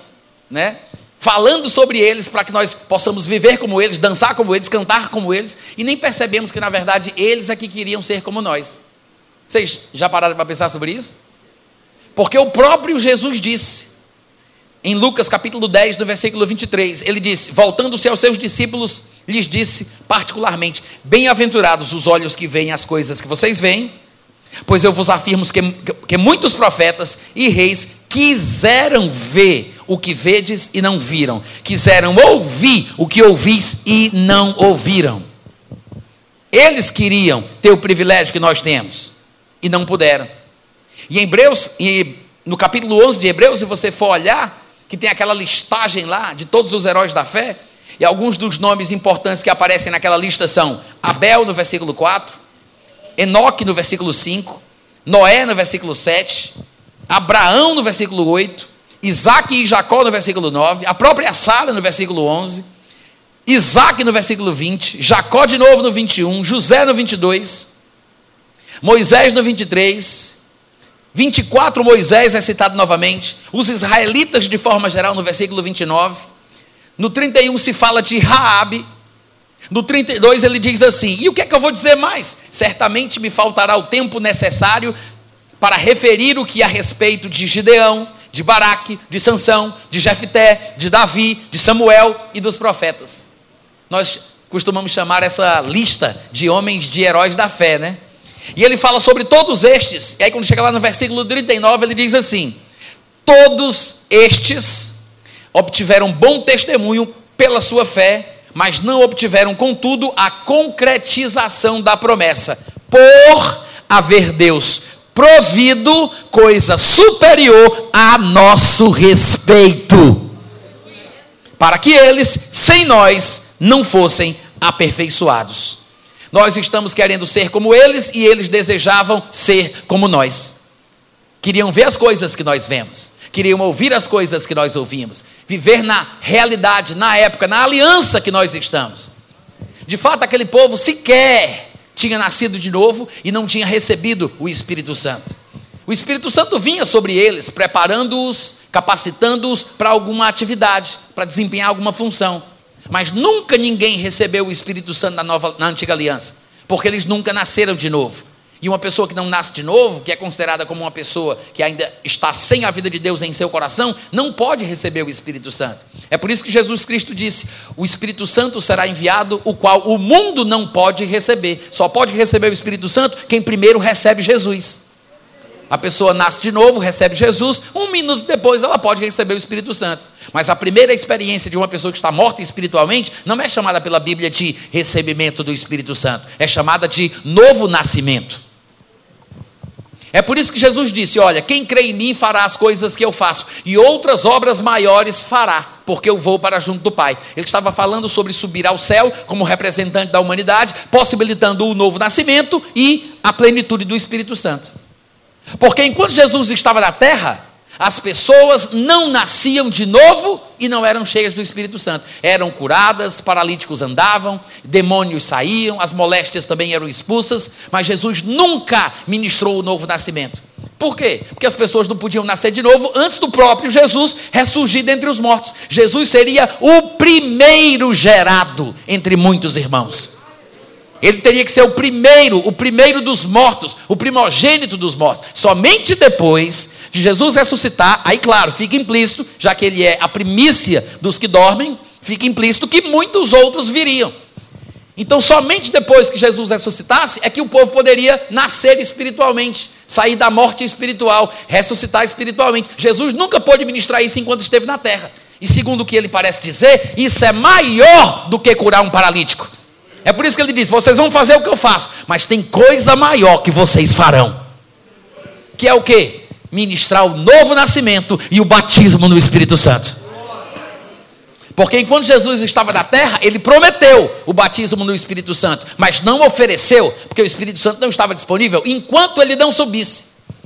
né? Falando sobre eles para que nós possamos viver como eles, dançar como eles, cantar como eles, e nem percebemos que na verdade eles é que queriam ser como nós. Vocês já pararam para pensar sobre isso? Porque o próprio Jesus disse, em Lucas capítulo 10, no versículo 23, ele disse: Voltando-se aos seus discípulos, lhes disse particularmente: Bem-aventurados os olhos que veem as coisas que vocês veem, pois eu vos afirmo que, que muitos profetas e reis quiseram ver o que vedes e não viram, quiseram ouvir o que ouvis e não ouviram. Eles queriam ter o privilégio que nós temos e não puderam. E em Hebreus, e no capítulo 11 de Hebreus, se você for olhar, que tem aquela listagem lá de todos os heróis da fé, e alguns dos nomes importantes que aparecem naquela lista são Abel no versículo 4, Enoque no versículo 5, Noé no versículo 7, Abraão no versículo 8, Isaac e Jacó no versículo 9, a própria Sara no versículo 11, Isaac no versículo 20, Jacó de novo no 21, José no 22, Moisés no 23, 24 Moisés é citado novamente, os israelitas de forma geral no versículo 29, no 31 se fala de Raabe, no 32 ele diz assim: E o que é que eu vou dizer mais? Certamente me faltará o tempo necessário para referir o que a respeito de Gideão, de Baraque, de Sansão, de Jefté, de Davi, de Samuel e dos profetas. Nós costumamos chamar essa lista de homens de heróis da fé, né? E ele fala sobre todos estes, e aí quando chega lá no versículo 39, ele diz assim: Todos estes obtiveram bom testemunho pela sua fé, mas não obtiveram, contudo, a concretização da promessa, por haver Deus provido coisa superior a nosso respeito, para que eles, sem nós, não fossem aperfeiçoados. Nós estamos querendo ser como eles e eles desejavam ser como nós. Queriam ver as coisas que nós vemos, queriam ouvir as coisas que nós ouvimos, viver na realidade, na época, na aliança que nós estamos. De fato, aquele povo sequer tinha nascido de novo e não tinha recebido o Espírito Santo. O Espírito Santo vinha sobre eles, preparando-os, capacitando-os para alguma atividade, para desempenhar alguma função. Mas nunca ninguém recebeu o Espírito Santo na, nova, na antiga aliança, porque eles nunca nasceram de novo. E uma pessoa que não nasce de novo, que é considerada como uma pessoa que ainda está sem a vida de Deus em seu coração, não pode receber o Espírito Santo. É por isso que Jesus Cristo disse: O Espírito Santo será enviado, o qual o mundo não pode receber. Só pode receber o Espírito Santo quem primeiro recebe Jesus. A pessoa nasce de novo, recebe Jesus, um minuto depois ela pode receber o Espírito Santo. Mas a primeira experiência de uma pessoa que está morta espiritualmente não é chamada pela Bíblia de recebimento do Espírito Santo, é chamada de novo nascimento. É por isso que Jesus disse: Olha, quem crê em mim fará as coisas que eu faço, e outras obras maiores fará, porque eu vou para junto do Pai. Ele estava falando sobre subir ao céu como representante da humanidade, possibilitando o novo nascimento e a plenitude do Espírito Santo. Porque enquanto Jesus estava na terra, as pessoas não nasciam de novo e não eram cheias do Espírito Santo. Eram curadas, paralíticos andavam, demônios saíam, as moléstias também eram expulsas, mas Jesus nunca ministrou o novo nascimento. Por quê? Porque as pessoas não podiam nascer de novo antes do próprio Jesus ressurgir dentre os mortos. Jesus seria o primeiro gerado entre muitos irmãos. Ele teria que ser o primeiro, o primeiro dos mortos, o primogênito dos mortos. Somente depois de Jesus ressuscitar, aí claro, fica implícito, já que ele é a primícia dos que dormem, fica implícito que muitos outros viriam. Então, somente depois que Jesus ressuscitasse é que o povo poderia nascer espiritualmente, sair da morte espiritual, ressuscitar espiritualmente. Jesus nunca pôde ministrar isso enquanto esteve na terra. E segundo o que ele parece dizer, isso é maior do que curar um paralítico. É por isso que ele diz: vocês vão fazer o que eu faço, mas tem coisa maior que vocês farão. Que é o que? Ministrar o novo nascimento e o batismo no Espírito Santo. Porque enquanto Jesus estava na terra, ele prometeu o batismo no Espírito Santo, mas não ofereceu, porque o Espírito Santo não estava disponível enquanto ele não subisse.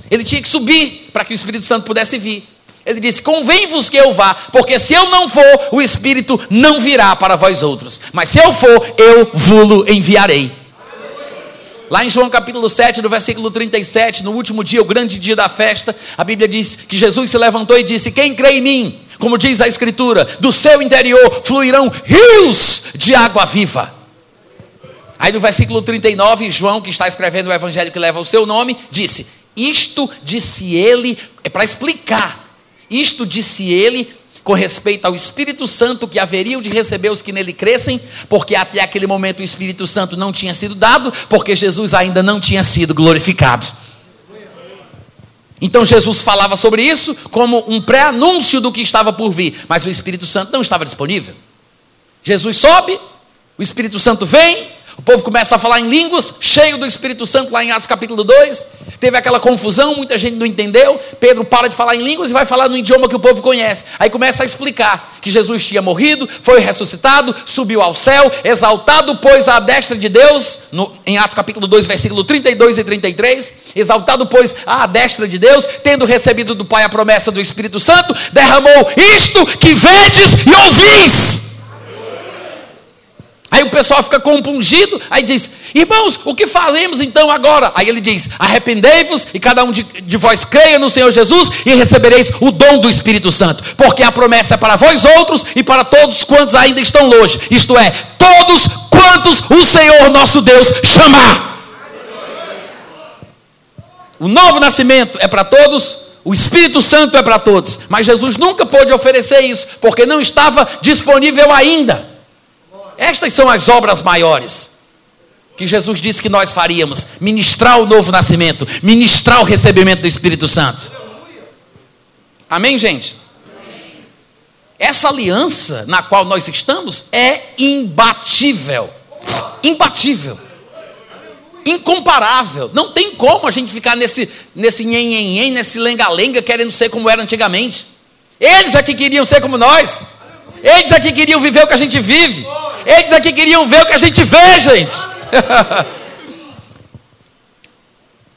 Ele tinha que subir para que o Espírito Santo pudesse vir. Ele disse: Convém-vos que eu vá, porque se eu não for, o Espírito não virá para vós outros. Mas se eu for, eu vou-lo enviarei. Lá em João capítulo 7, no versículo 37, no último dia, o grande dia da festa, a Bíblia diz que Jesus se levantou e disse: Quem crê em mim, como diz a Escritura, do seu interior fluirão rios de água viva. Aí no versículo 39, João, que está escrevendo o evangelho que leva o seu nome, disse: Isto disse ele, é para explicar isto disse ele com respeito ao Espírito Santo que haveriam de receber os que nele crescem, porque até aquele momento o Espírito Santo não tinha sido dado, porque Jesus ainda não tinha sido glorificado. Então Jesus falava sobre isso como um pré-anúncio do que estava por vir, mas o Espírito Santo não estava disponível. Jesus sobe, o Espírito Santo vem, O povo começa a falar em línguas, cheio do Espírito Santo, lá em Atos capítulo 2. Teve aquela confusão, muita gente não entendeu. Pedro para de falar em línguas e vai falar no idioma que o povo conhece. Aí começa a explicar que Jesus tinha morrido, foi ressuscitado, subiu ao céu, exaltado, pois à destra de Deus, no, em Atos capítulo 2, versículo 32 e 33. Exaltado, pois à destra de Deus, tendo recebido do Pai a promessa do Espírito Santo, derramou isto que vedes e ouvis. Aí o pessoal fica compungido, aí diz: Irmãos, o que faremos então agora? Aí ele diz: Arrependei-vos e cada um de, de, vós creia no Senhor Jesus e recebereis o dom do Espírito Santo, porque a promessa é para vós outros e para todos quantos ainda estão longe, isto é, todos quantos o Senhor nosso Deus chamar. O novo nascimento é para todos, o Espírito Santo é para todos, mas Jesus nunca pôde oferecer isso, porque não estava disponível ainda. Estas são as obras maiores que Jesus disse que nós faríamos: ministrar o novo nascimento, ministrar o recebimento do Espírito Santo. Amém, gente? Essa aliança na qual nós estamos é imbatível. Imbatível. Incomparável. Não tem como a gente ficar nesse nesse nhen, nesse lenga-lenga querendo ser como era antigamente. Eles é que queriam ser como nós. Eles aqui queriam viver o que a gente vive. Eles aqui queriam ver o que a gente vê, gente. [laughs]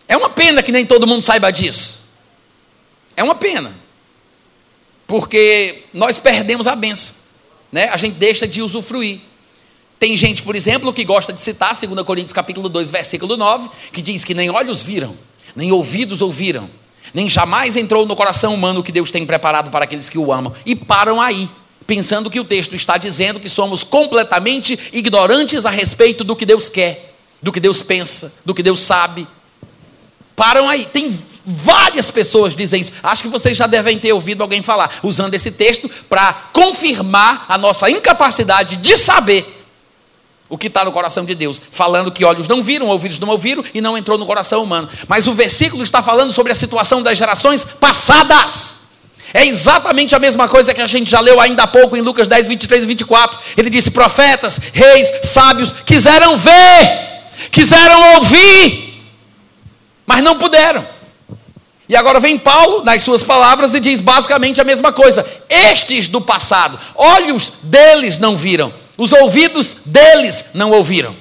é uma pena que nem todo mundo saiba disso. É uma pena. Porque nós perdemos a benção. Né? A gente deixa de usufruir. Tem gente, por exemplo, que gosta de citar 2 Coríntios capítulo 2, versículo 9, que diz que nem olhos viram, nem ouvidos ouviram, nem jamais entrou no coração humano o que Deus tem preparado para aqueles que o amam. E param aí pensando que o texto está dizendo que somos completamente ignorantes a respeito do que Deus quer, do que Deus pensa, do que Deus sabe. Param aí. Tem várias pessoas dizem isso. Acho que vocês já devem ter ouvido alguém falar, usando esse texto para confirmar a nossa incapacidade de saber o que está no coração de Deus, falando que olhos não viram, ouvidos não ouviram e não entrou no coração humano. Mas o versículo está falando sobre a situação das gerações passadas. É exatamente a mesma coisa que a gente já leu ainda há pouco em Lucas 10, 23 e 24. Ele disse: profetas, reis, sábios quiseram ver, quiseram ouvir, mas não puderam. E agora vem Paulo, nas suas palavras, e diz basicamente a mesma coisa. Estes do passado, olhos deles não viram, os ouvidos deles não ouviram.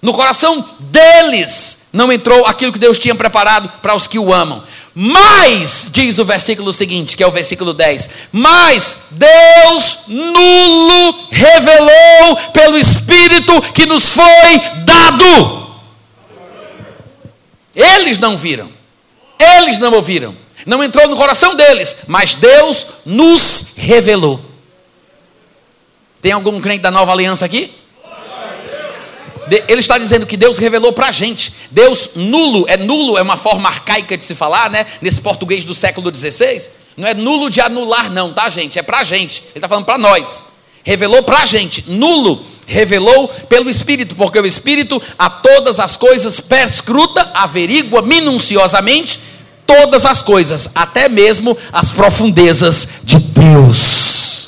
No coração deles não entrou aquilo que Deus tinha preparado para os que o amam. Mas, diz o versículo seguinte, que é o versículo 10: Mas Deus nulo revelou pelo Espírito que nos foi dado. Eles não viram, eles não ouviram, não entrou no coração deles, mas Deus nos revelou. Tem algum crente da nova aliança aqui? Ele está dizendo que Deus revelou para a gente. Deus nulo, é nulo, é uma forma arcaica de se falar, né? Nesse português do século XVI. Não é nulo de anular, não, tá, gente? É para a gente. Ele está falando para nós. Revelou para a gente. Nulo revelou pelo Espírito, porque o Espírito a todas as coisas perscruta, averigua minuciosamente todas as coisas, até mesmo as profundezas de Deus.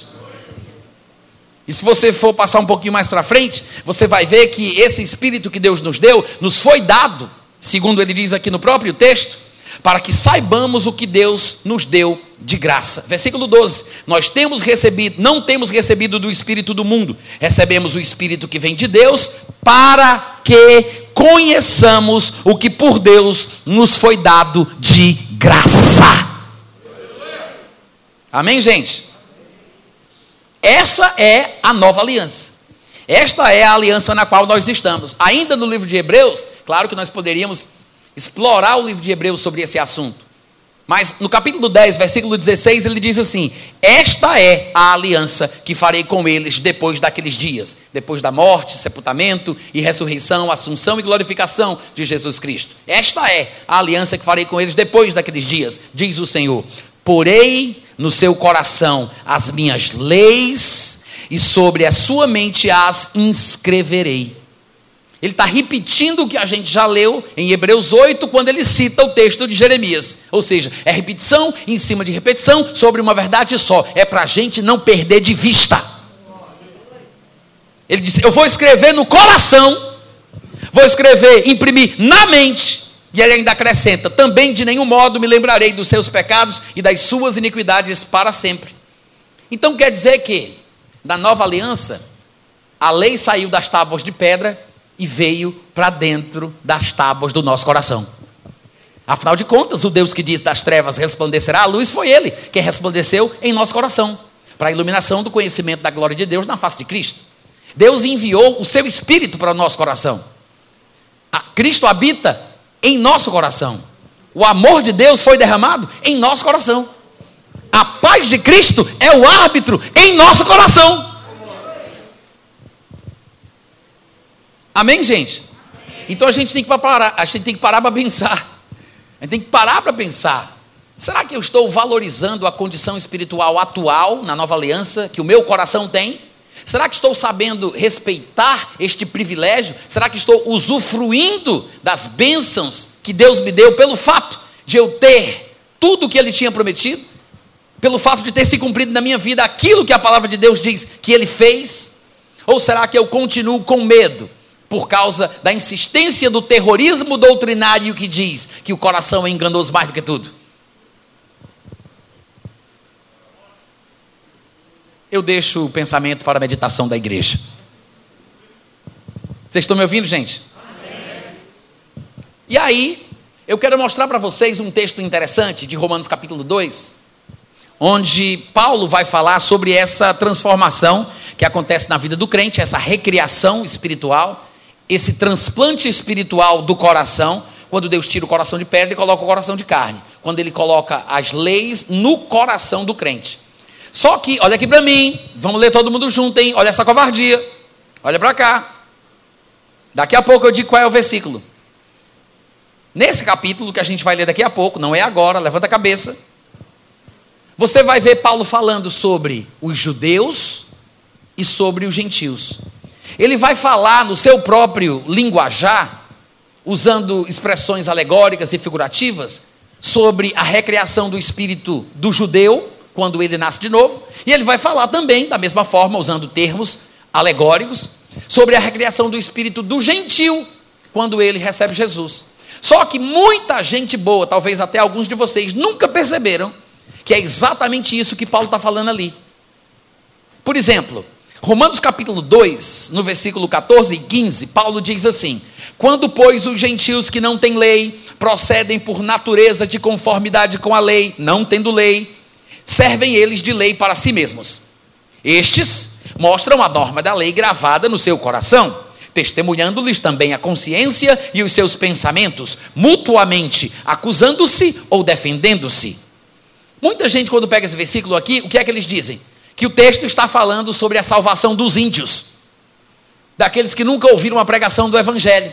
E se você for passar um pouquinho mais para frente, você vai ver que esse espírito que Deus nos deu, nos foi dado, segundo ele diz aqui no próprio texto, para que saibamos o que Deus nos deu de graça. Versículo 12. Nós temos recebido, não temos recebido do espírito do mundo, recebemos o espírito que vem de Deus, para que conheçamos o que por Deus nos foi dado de graça. Amém, gente? Essa é a nova aliança. Esta é a aliança na qual nós estamos. Ainda no livro de Hebreus, claro que nós poderíamos explorar o livro de Hebreus sobre esse assunto. Mas no capítulo 10, versículo 16, ele diz assim: Esta é a aliança que farei com eles depois daqueles dias, depois da morte, sepultamento e ressurreição, assunção e glorificação de Jesus Cristo. Esta é a aliança que farei com eles depois daqueles dias, diz o Senhor. Porei no seu coração as minhas leis e sobre a sua mente as inscreverei. Ele está repetindo o que a gente já leu em Hebreus 8, quando ele cita o texto de Jeremias. Ou seja, é repetição em cima de repetição sobre uma verdade só. É para a gente não perder de vista. Ele disse: Eu vou escrever no coração vou escrever, imprimir na mente. E ele ainda acrescenta: também de nenhum modo me lembrarei dos seus pecados e das suas iniquidades para sempre. Então quer dizer que, na nova aliança, a lei saiu das tábuas de pedra e veio para dentro das tábuas do nosso coração. Afinal de contas, o Deus que diz das trevas resplandecerá a luz foi ele que resplandeceu em nosso coração, para a iluminação do conhecimento da glória de Deus na face de Cristo. Deus enviou o seu espírito para o nosso coração. Cristo habita em nosso coração. O amor de Deus foi derramado em nosso coração. A paz de Cristo é o árbitro em nosso coração. Amém, gente? Então a gente tem que parar, a gente tem que parar para pensar. A gente tem que parar para pensar. Será que eu estou valorizando a condição espiritual atual na nova aliança que o meu coração tem? Será que estou sabendo respeitar este privilégio? Será que estou usufruindo das bênçãos que Deus me deu pelo fato de eu ter tudo o que Ele tinha prometido? Pelo fato de ter se cumprido na minha vida aquilo que a palavra de Deus diz que Ele fez? Ou será que eu continuo com medo por causa da insistência do terrorismo doutrinário que diz que o coração é enganoso mais do que tudo? Eu deixo o pensamento para a meditação da igreja. Vocês estão me ouvindo, gente? Amém. E aí, eu quero mostrar para vocês um texto interessante de Romanos capítulo 2, onde Paulo vai falar sobre essa transformação que acontece na vida do crente, essa recriação espiritual, esse transplante espiritual do coração, quando Deus tira o coração de pedra e coloca o coração de carne, quando ele coloca as leis no coração do crente. Só que, olha aqui para mim, vamos ler todo mundo junto, hein? Olha essa covardia. Olha para cá. Daqui a pouco eu digo qual é o versículo. Nesse capítulo que a gente vai ler daqui a pouco, não é agora, levanta a cabeça. Você vai ver Paulo falando sobre os judeus e sobre os gentios. Ele vai falar no seu próprio linguajar, usando expressões alegóricas e figurativas, sobre a recriação do espírito do judeu quando ele nasce de novo, e ele vai falar também, da mesma forma, usando termos alegóricos, sobre a recriação do espírito do gentil, quando ele recebe Jesus. Só que muita gente boa, talvez até alguns de vocês, nunca perceberam que é exatamente isso que Paulo está falando ali. Por exemplo, Romanos capítulo 2, no versículo 14 e 15, Paulo diz assim: Quando, pois, os gentios que não têm lei procedem por natureza de conformidade com a lei, não tendo lei, servem eles de lei para si mesmos. Estes mostram a norma da lei gravada no seu coração, testemunhando-lhes também a consciência e os seus pensamentos, mutuamente acusando-se ou defendendo-se. Muita gente, quando pega esse versículo aqui, o que é que eles dizem? Que o texto está falando sobre a salvação dos índios, daqueles que nunca ouviram a pregação do Evangelho,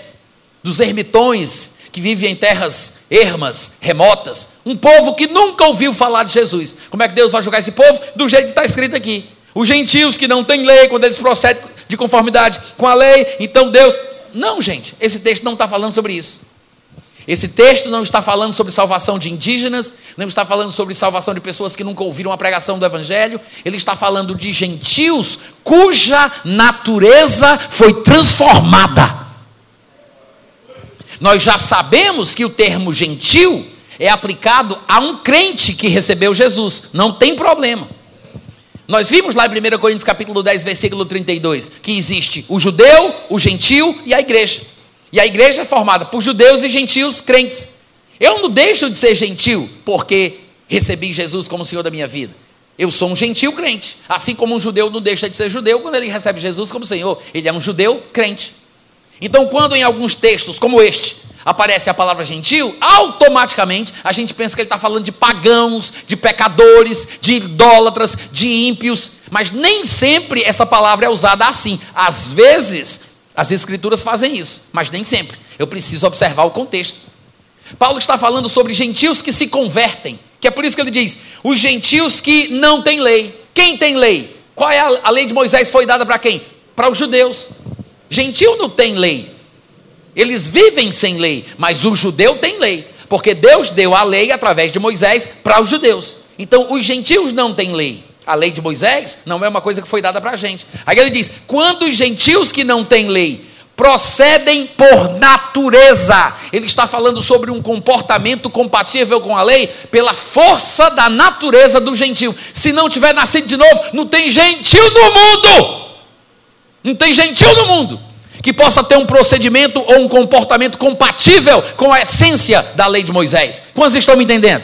dos ermitões que vive em terras ermas, remotas, um povo que nunca ouviu falar de Jesus. Como é que Deus vai julgar esse povo? Do jeito que está escrito aqui. Os gentios que não têm lei, quando eles procedem de conformidade com a lei, então Deus. Não, gente, esse texto não está falando sobre isso. Esse texto não está falando sobre salvação de indígenas, não está falando sobre salvação de pessoas que nunca ouviram a pregação do Evangelho, ele está falando de gentios cuja natureza foi transformada. Nós já sabemos que o termo gentil é aplicado a um crente que recebeu Jesus, não tem problema. Nós vimos lá em 1 Coríntios capítulo 10, versículo 32, que existe o judeu, o gentil e a igreja. E a igreja é formada por judeus e gentios crentes. Eu não deixo de ser gentil porque recebi Jesus como Senhor da minha vida. Eu sou um gentil crente. Assim como um judeu não deixa de ser judeu quando ele recebe Jesus como Senhor. Ele é um judeu crente. Então, quando em alguns textos, como este, aparece a palavra gentil, automaticamente a gente pensa que ele está falando de pagãos, de pecadores, de idólatras, de ímpios, mas nem sempre essa palavra é usada assim. Às vezes, as escrituras fazem isso, mas nem sempre. Eu preciso observar o contexto. Paulo está falando sobre gentios que se convertem, que é por isso que ele diz: os gentios que não têm lei. Quem tem lei? Qual é a, a lei de Moisés foi dada para quem? Para os judeus. Gentil não tem lei. Eles vivem sem lei, mas o judeu tem lei, porque Deus deu a lei através de Moisés para os judeus. Então, os gentios não têm lei. A lei de Moisés não é uma coisa que foi dada para a gente. Aí ele diz: quando os gentios que não têm lei procedem por natureza. Ele está falando sobre um comportamento compatível com a lei pela força da natureza do gentil. Se não tiver nascido de novo, não tem gentil no mundo. Não tem gentil no mundo que possa ter um procedimento ou um comportamento compatível com a essência da lei de Moisés. Quantos estão me entendendo?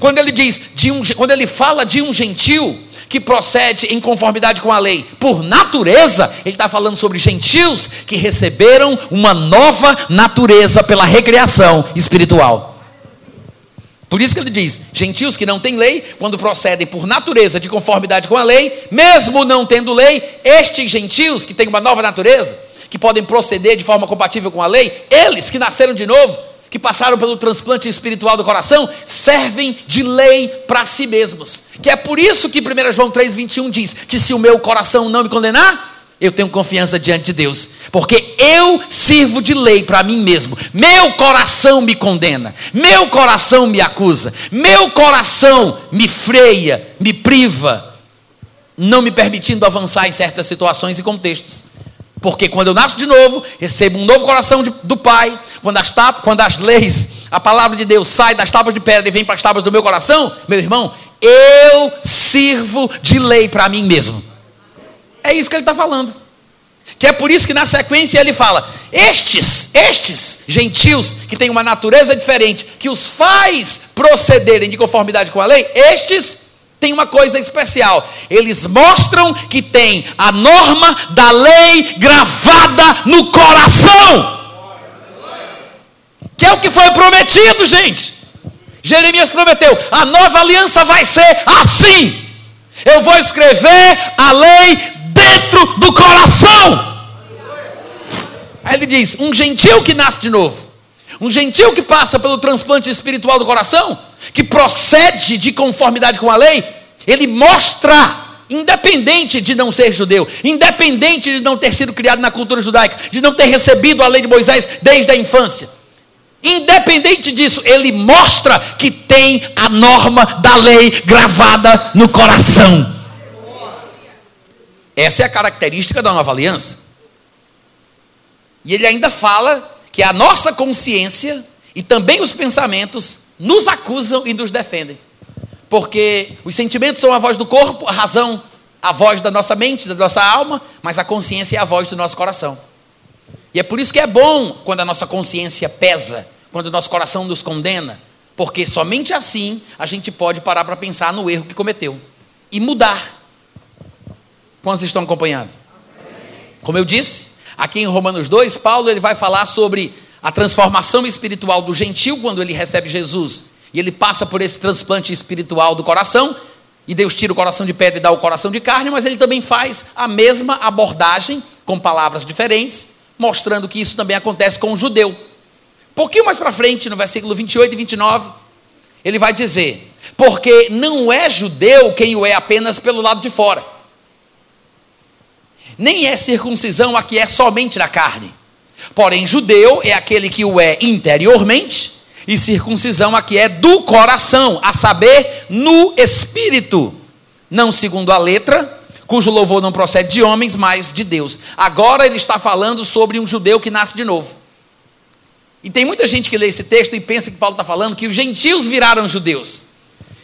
Quando ele diz um, quando ele fala de um gentil que procede em conformidade com a lei, por natureza, ele está falando sobre gentios que receberam uma nova natureza pela recriação espiritual. Por isso que ele diz: gentios que não têm lei, quando procedem por natureza de conformidade com a lei, mesmo não tendo lei, estes gentios que têm uma nova natureza, que podem proceder de forma compatível com a lei, eles que nasceram de novo, que passaram pelo transplante espiritual do coração, servem de lei para si mesmos. Que é por isso que 1 João 3,21 diz: que se o meu coração não me condenar, eu tenho confiança diante de Deus, porque eu sirvo de lei para mim mesmo. Meu coração me condena, meu coração me acusa, meu coração me freia, me priva, não me permitindo avançar em certas situações e contextos. Porque quando eu nasço de novo, recebo um novo coração de, do Pai, quando as, quando as leis, a palavra de Deus sai das tábuas de pedra e vem para as tábuas do meu coração, meu irmão, eu sirvo de lei para mim mesmo. É isso que ele está falando. Que é por isso que na sequência ele fala: estes, estes gentios que têm uma natureza diferente, que os faz procederem de conformidade com a lei, estes têm uma coisa especial. Eles mostram que tem a norma da lei gravada no coração. Que é o que foi prometido, gente. Jeremias prometeu: a nova aliança vai ser assim. Eu vou escrever a lei dentro do coração. Aí ele diz: um gentil que nasce de novo, um gentil que passa pelo transplante espiritual do coração, que procede de conformidade com a lei, ele mostra, independente de não ser judeu, independente de não ter sido criado na cultura judaica, de não ter recebido a lei de Moisés desde a infância, independente disso, ele mostra que tem a norma da lei gravada no coração. Essa é a característica da nova aliança. E ele ainda fala que a nossa consciência e também os pensamentos nos acusam e nos defendem. Porque os sentimentos são a voz do corpo, a razão, a voz da nossa mente, da nossa alma, mas a consciência é a voz do nosso coração. E é por isso que é bom quando a nossa consciência pesa, quando o nosso coração nos condena, porque somente assim a gente pode parar para pensar no erro que cometeu e mudar. Quantos estão acompanhando? Como eu disse, aqui em Romanos 2, Paulo ele vai falar sobre a transformação espiritual do gentil quando ele recebe Jesus. E ele passa por esse transplante espiritual do coração, e Deus tira o coração de pedra e dá o coração de carne, mas ele também faz a mesma abordagem, com palavras diferentes, mostrando que isso também acontece com o judeu. Um pouquinho mais para frente, no versículo 28 e 29, ele vai dizer: Porque não é judeu quem o é apenas pelo lado de fora nem é circuncisão a que é somente da carne. Porém, judeu é aquele que o é interiormente, e circuncisão a que é do coração, a saber, no espírito, não segundo a letra, cujo louvor não procede de homens, mas de Deus. Agora ele está falando sobre um judeu que nasce de novo. E tem muita gente que lê esse texto e pensa que Paulo está falando que os gentios viraram judeus.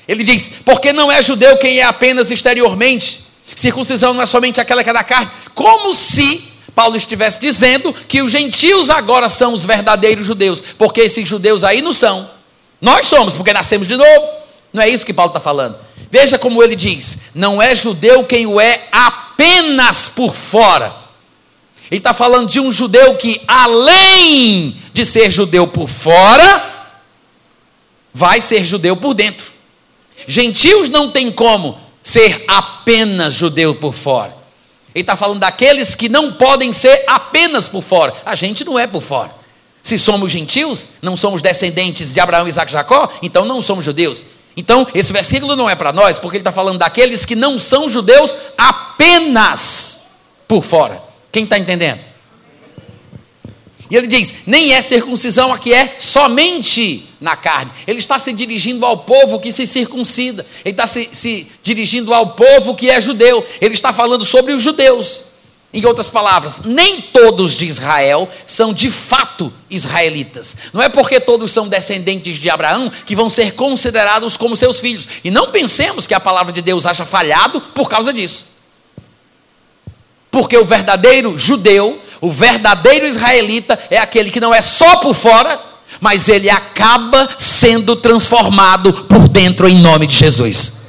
Ele diz, porque não é judeu quem é apenas exteriormente, Circuncisão não é somente aquela que é da carne, como se Paulo estivesse dizendo que os gentios agora são os verdadeiros judeus, porque esses judeus aí não são. Nós somos, porque nascemos de novo. Não é isso que Paulo está falando. Veja como ele diz: não é judeu quem o é apenas por fora. Ele está falando de um judeu que, além de ser judeu por fora, vai ser judeu por dentro. Gentios não tem como ser apenas judeu por fora. Ele está falando daqueles que não podem ser apenas por fora. A gente não é por fora. Se somos gentios, não somos descendentes de Abraão, Isaac e Jacó, então não somos judeus. Então, esse versículo não é para nós, porque ele está falando daqueles que não são judeus apenas por fora. Quem está entendendo? E ele diz: nem é circuncisão a que é somente na carne. Ele está se dirigindo ao povo que se circuncida. Ele está se, se dirigindo ao povo que é judeu. Ele está falando sobre os judeus. Em outras palavras, nem todos de Israel são de fato israelitas. Não é porque todos são descendentes de Abraão que vão ser considerados como seus filhos. E não pensemos que a palavra de Deus acha falhado por causa disso. Porque o verdadeiro judeu, o verdadeiro israelita, é aquele que não é só por fora, mas ele acaba sendo transformado por dentro em nome de Jesus.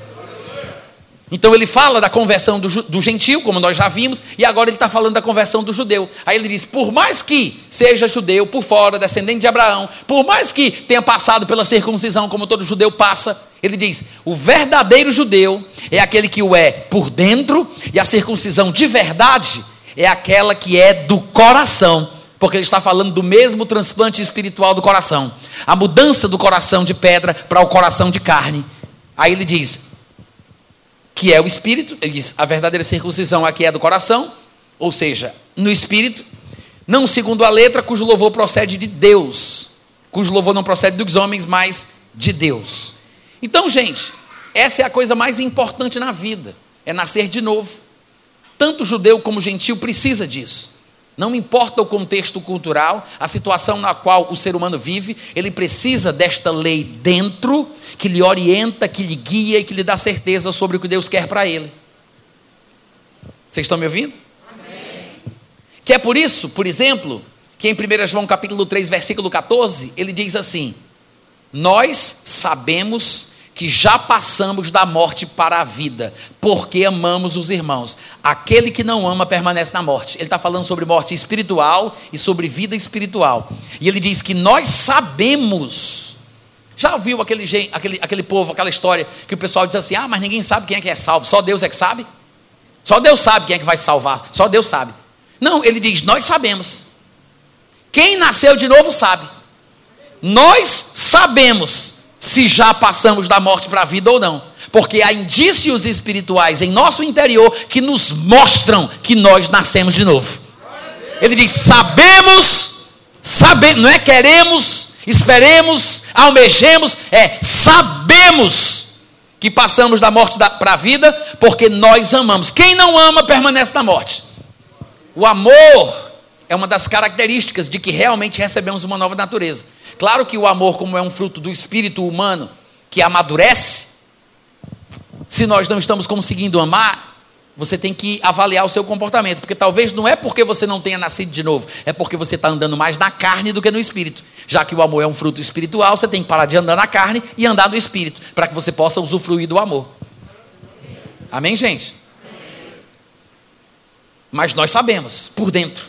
Então ele fala da conversão do, do gentil, como nós já vimos, e agora ele está falando da conversão do judeu. Aí ele diz: por mais que seja judeu por fora, descendente de Abraão, por mais que tenha passado pela circuncisão, como todo judeu passa, ele diz: o verdadeiro judeu é aquele que o é por dentro, e a circuncisão de verdade é aquela que é do coração. Porque ele está falando do mesmo transplante espiritual do coração, a mudança do coração de pedra para o coração de carne. Aí ele diz: que é o espírito, ele diz, a verdadeira circuncisão aqui é do coração, ou seja, no espírito, não segundo a letra, cujo louvor procede de Deus, cujo louvor não procede dos homens, mas de Deus. Então, gente, essa é a coisa mais importante na vida, é nascer de novo. Tanto judeu como gentil precisa disso. Não importa o contexto cultural, a situação na qual o ser humano vive, ele precisa desta lei dentro, que lhe orienta, que lhe guia e que lhe dá certeza sobre o que Deus quer para ele. Vocês estão me ouvindo? Amém. Que é por isso, por exemplo, que em 1 João capítulo 3, versículo 14, ele diz assim: Nós sabemos que já passamos da morte para a vida, porque amamos os irmãos. Aquele que não ama permanece na morte. Ele está falando sobre morte espiritual e sobre vida espiritual. E ele diz que nós sabemos. Já ouviu aquele, aquele, aquele povo, aquela história que o pessoal diz assim: ah, mas ninguém sabe quem é que é salvo, só Deus é que sabe? Só Deus sabe quem é que vai salvar, só Deus sabe. Não, ele diz: nós sabemos. Quem nasceu de novo sabe. Nós sabemos se já passamos da morte para a vida ou não. Porque há indícios espirituais em nosso interior que nos mostram que nós nascemos de novo. Ele diz: sabemos, sabemos, não é queremos, esperemos, almejemos, é sabemos que passamos da morte para a vida, porque nós amamos. Quem não ama permanece na morte. O amor é uma das características de que realmente recebemos uma nova natureza. Claro que o amor, como é um fruto do espírito humano que amadurece, se nós não estamos conseguindo amar, você tem que avaliar o seu comportamento, porque talvez não é porque você não tenha nascido de novo, é porque você está andando mais na carne do que no espírito. Já que o amor é um fruto espiritual, você tem que parar de andar na carne e andar no espírito, para que você possa usufruir do amor. Amém, gente? Mas nós sabemos, por dentro,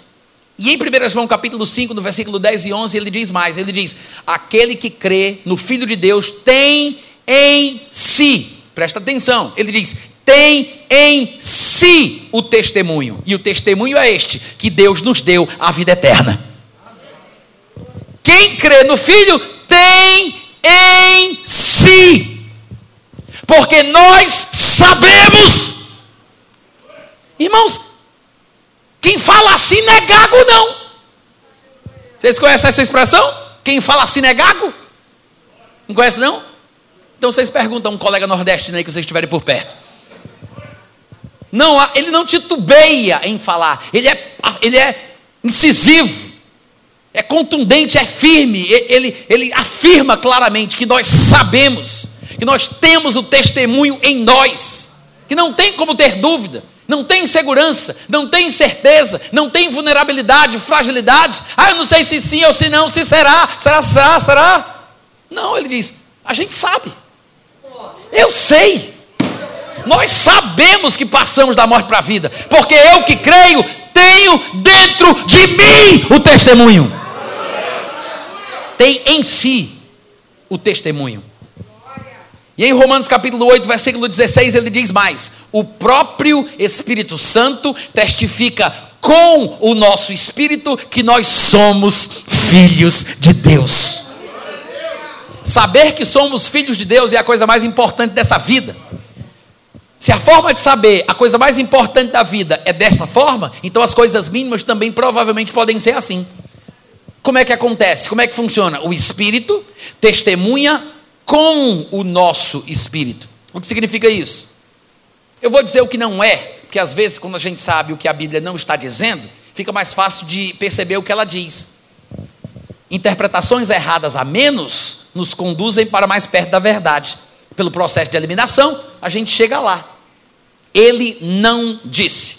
e em 1 João capítulo 5, no versículo 10 e 11, ele diz mais, ele diz, aquele que crê no Filho de Deus tem em si, presta atenção, ele diz, tem em si o testemunho, e o testemunho é este, que Deus nos deu a vida eterna. Quem crê no Filho tem em si, porque nós sabemos, irmãos, quem fala assim não é gago, não. Vocês conhecem essa expressão? Quem fala assim não é gago? Não conhece, não? Então vocês perguntam a um colega nordestino aí que vocês estiverem por perto. Não, ele não titubeia em falar. Ele é, ele é incisivo. É contundente, é firme. Ele, ele afirma claramente que nós sabemos, que nós temos o testemunho em nós, que não tem como ter dúvida não tem segurança, não tem certeza, não tem vulnerabilidade, fragilidade. Ah, eu não sei se sim ou se não, se será, será, será, será. Não, ele diz: a gente sabe. Eu sei. Nós sabemos que passamos da morte para a vida, porque eu que creio tenho dentro de mim o testemunho. Tem em si o testemunho. E em Romanos capítulo 8, versículo 16, ele diz mais: O próprio Espírito Santo testifica com o nosso espírito que nós somos filhos de Deus. Saber que somos filhos de Deus é a coisa mais importante dessa vida. Se a forma de saber a coisa mais importante da vida é desta forma, então as coisas mínimas também provavelmente podem ser assim. Como é que acontece? Como é que funciona? O Espírito testemunha com o nosso espírito. O que significa isso? Eu vou dizer o que não é, Porque às vezes, quando a gente sabe o que a Bíblia não está dizendo, fica mais fácil de perceber o que ela diz. Interpretações erradas a menos nos conduzem para mais perto da verdade. Pelo processo de eliminação, a gente chega lá. Ele não disse.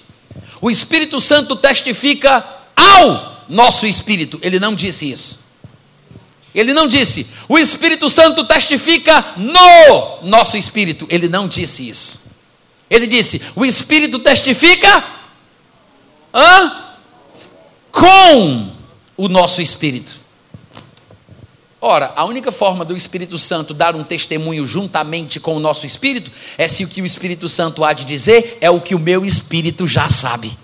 O Espírito Santo testifica ao nosso espírito. Ele não disse isso. Ele não disse. O Espírito Santo testifica no nosso espírito. Ele não disse isso. Ele disse: o Espírito testifica hã? com o nosso espírito. Ora, a única forma do Espírito Santo dar um testemunho juntamente com o nosso espírito é se o que o Espírito Santo há de dizer é o que o meu espírito já sabe.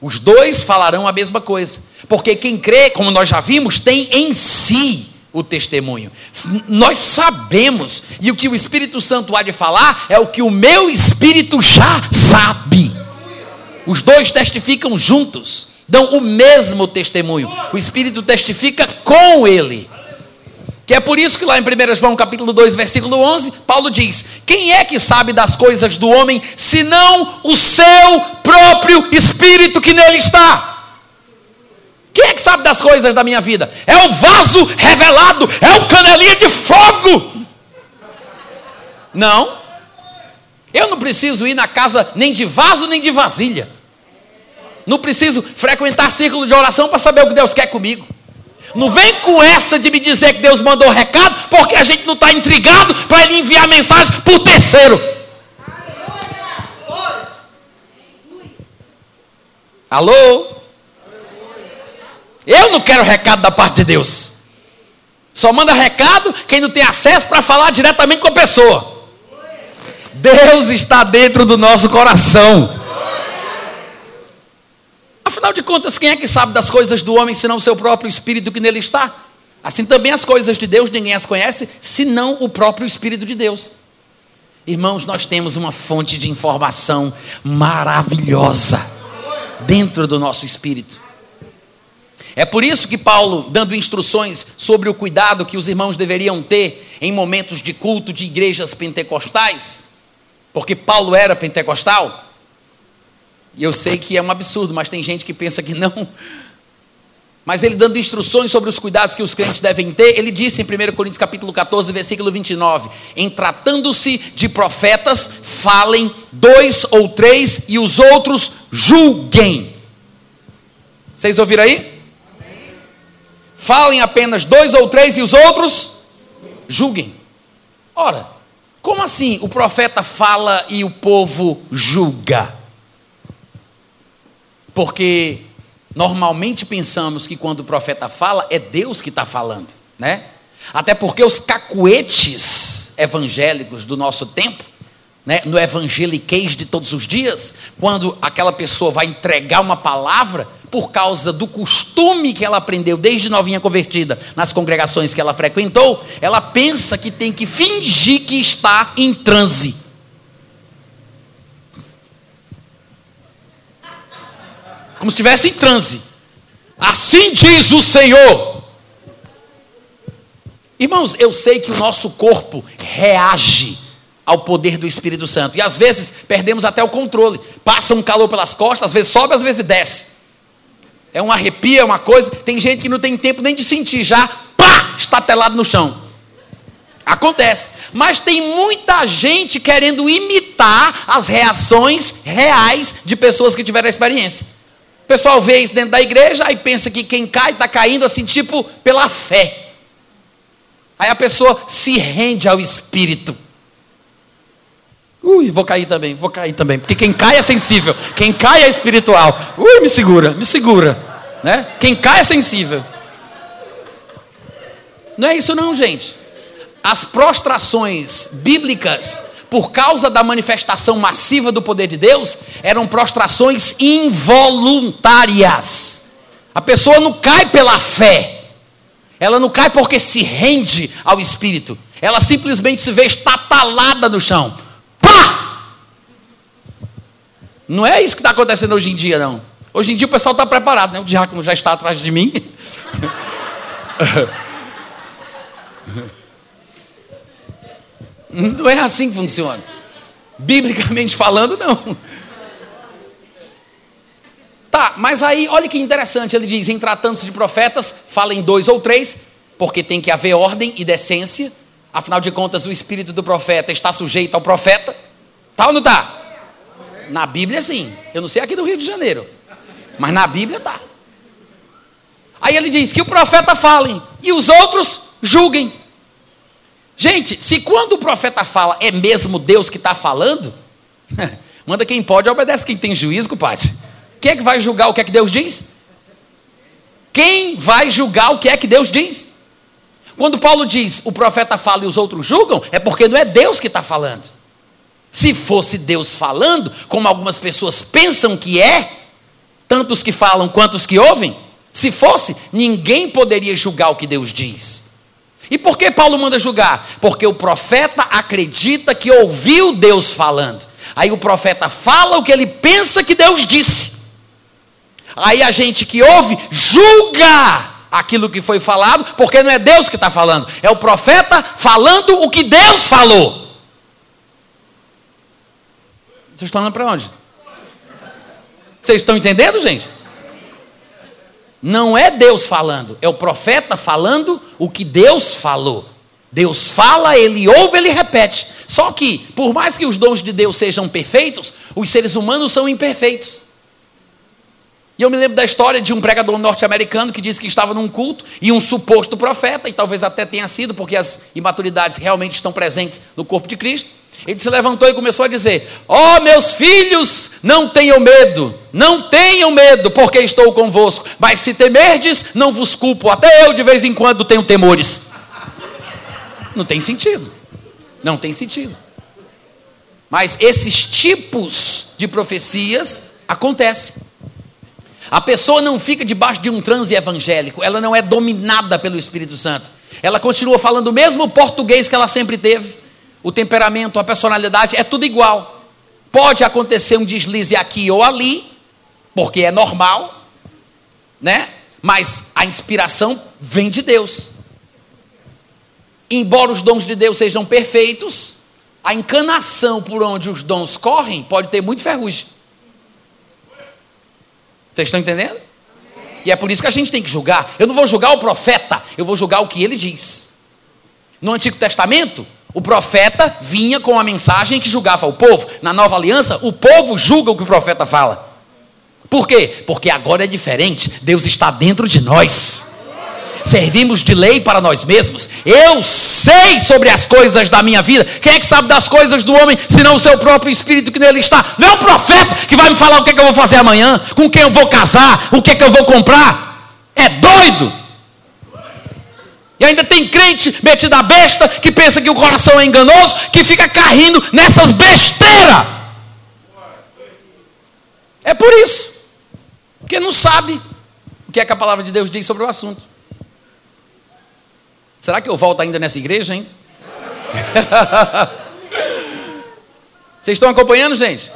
Os dois falarão a mesma coisa, porque quem crê, como nós já vimos, tem em si o testemunho. Nós sabemos, e o que o Espírito Santo há de falar é o que o meu espírito já sabe. Os dois testificam juntos dão o mesmo testemunho. O Espírito testifica com ele. Que é por isso que lá em 1 João capítulo 2, versículo 11, Paulo diz: Quem é que sabe das coisas do homem, senão o seu próprio espírito que nele está? Quem é que sabe das coisas da minha vida? É o vaso revelado, é o canelinha de fogo. Não. Eu não preciso ir na casa nem de vaso nem de vasilha. Não preciso frequentar círculo de oração para saber o que Deus quer comigo. Não vem com essa de me dizer que Deus mandou recado, porque a gente não está intrigado para ele enviar mensagem para o terceiro. Alô? Eu não quero recado da parte de Deus. Só manda recado quem não tem acesso para falar diretamente com a pessoa. Deus está dentro do nosso coração. Afinal de contas, quem é que sabe das coisas do homem senão o seu próprio espírito que nele está? Assim também as coisas de Deus ninguém as conhece senão o próprio espírito de Deus. Irmãos, nós temos uma fonte de informação maravilhosa dentro do nosso espírito. É por isso que Paulo, dando instruções sobre o cuidado que os irmãos deveriam ter em momentos de culto de igrejas pentecostais, porque Paulo era pentecostal, e eu sei que é um absurdo, mas tem gente que pensa que não. Mas ele dando instruções sobre os cuidados que os crentes devem ter, ele disse em 1 Coríntios capítulo 14, versículo 29, em tratando-se de profetas, falem dois ou três e os outros julguem. Vocês ouviram aí? Falem apenas dois ou três e os outros julguem. Ora, como assim o profeta fala e o povo julga? Porque normalmente pensamos que quando o profeta fala, é Deus que está falando, né? Até porque os cacuetes evangélicos do nosso tempo, né, no evangeliquez de todos os dias, quando aquela pessoa vai entregar uma palavra, por causa do costume que ela aprendeu desde novinha convertida nas congregações que ela frequentou, ela pensa que tem que fingir que está em transe. Como se estivesse em transe. Assim diz o Senhor. Irmãos, eu sei que o nosso corpo reage ao poder do Espírito Santo. E às vezes perdemos até o controle. Passa um calor pelas costas, às vezes sobe, às vezes desce. É um arrepio, é uma coisa. Tem gente que não tem tempo nem de sentir, já, pá, estatelado no chão. Acontece. Mas tem muita gente querendo imitar as reações reais de pessoas que tiveram a experiência. Pessoal vê isso dentro da igreja e pensa que quem cai está caindo assim, tipo, pela fé. Aí a pessoa se rende ao Espírito. Ui, vou cair também, vou cair também. Porque quem cai é sensível, quem cai é espiritual. Ui, me segura, me segura. Né? Quem cai é sensível. Não é isso não, gente. As prostrações bíblicas por causa da manifestação massiva do poder de Deus, eram prostrações involuntárias. A pessoa não cai pela fé, ela não cai porque se rende ao Espírito, ela simplesmente se vê estatalada no chão. Pá! Não é isso que está acontecendo hoje em dia, não. Hoje em dia o pessoal está preparado, né? O diácono já está atrás de mim. [laughs] Não é assim que funciona. Biblicamente falando, não. Tá, mas aí, olha que interessante, ele diz: em tratando-se de profetas, fala em dois ou três, porque tem que haver ordem e decência. Afinal de contas, o espírito do profeta está sujeito ao profeta. Tá ou não tá? Na Bíblia, sim. Eu não sei aqui do Rio de Janeiro, mas na Bíblia tá. Aí ele diz que o profeta fale e os outros julguem. Gente, se quando o profeta fala é mesmo Deus que está falando, [laughs] manda quem pode, obedece quem tem juízo, compadre. Quem é que vai julgar o que é que Deus diz? Quem vai julgar o que é que Deus diz? Quando Paulo diz o profeta fala e os outros julgam, é porque não é Deus que está falando. Se fosse Deus falando, como algumas pessoas pensam que é, tantos que falam quanto os que ouvem, se fosse, ninguém poderia julgar o que Deus diz. E por que Paulo manda julgar? Porque o profeta acredita que ouviu Deus falando. Aí o profeta fala o que ele pensa que Deus disse. Aí a gente que ouve julga aquilo que foi falado, porque não é Deus que está falando, é o profeta falando o que Deus falou. Vocês estão olhando para onde? Vocês estão entendendo, gente? Não é Deus falando, é o profeta falando o que Deus falou. Deus fala, ele ouve, ele repete. Só que, por mais que os dons de Deus sejam perfeitos, os seres humanos são imperfeitos. E eu me lembro da história de um pregador norte-americano que disse que estava num culto e um suposto profeta, e talvez até tenha sido, porque as imaturidades realmente estão presentes no corpo de Cristo. Ele se levantou e começou a dizer: Ó oh, meus filhos, não tenham medo, não tenham medo, porque estou convosco. Mas se temerdes, não vos culpo. Até eu de vez em quando tenho temores. Não tem sentido. Não tem sentido. Mas esses tipos de profecias acontecem. A pessoa não fica debaixo de um transe evangélico, ela não é dominada pelo Espírito Santo. Ela continua falando o mesmo português que ela sempre teve o temperamento, a personalidade, é tudo igual. Pode acontecer um deslize aqui ou ali, porque é normal, né? Mas a inspiração vem de Deus. Embora os dons de Deus sejam perfeitos, a encanação por onde os dons correm pode ter muito ferrugem. Vocês estão entendendo? E é por isso que a gente tem que julgar. Eu não vou julgar o profeta, eu vou julgar o que ele diz. No Antigo Testamento, o profeta vinha com a mensagem que julgava o povo. Na nova aliança, o povo julga o que o profeta fala. Por quê? Porque agora é diferente. Deus está dentro de nós. Servimos de lei para nós mesmos. Eu sei sobre as coisas da minha vida. Quem é que sabe das coisas do homem, senão o seu próprio espírito que nele está? Não é o profeta que vai me falar o que, é que eu vou fazer amanhã, com quem eu vou casar, o que, é que eu vou comprar. É doido. E ainda tem crente metido a besta que pensa que o coração é enganoso, que fica caindo nessas besteiras. É por isso. Porque não sabe o que é que a palavra de Deus diz sobre o assunto. Será que eu volto ainda nessa igreja, hein? [laughs] Vocês estão acompanhando, gente?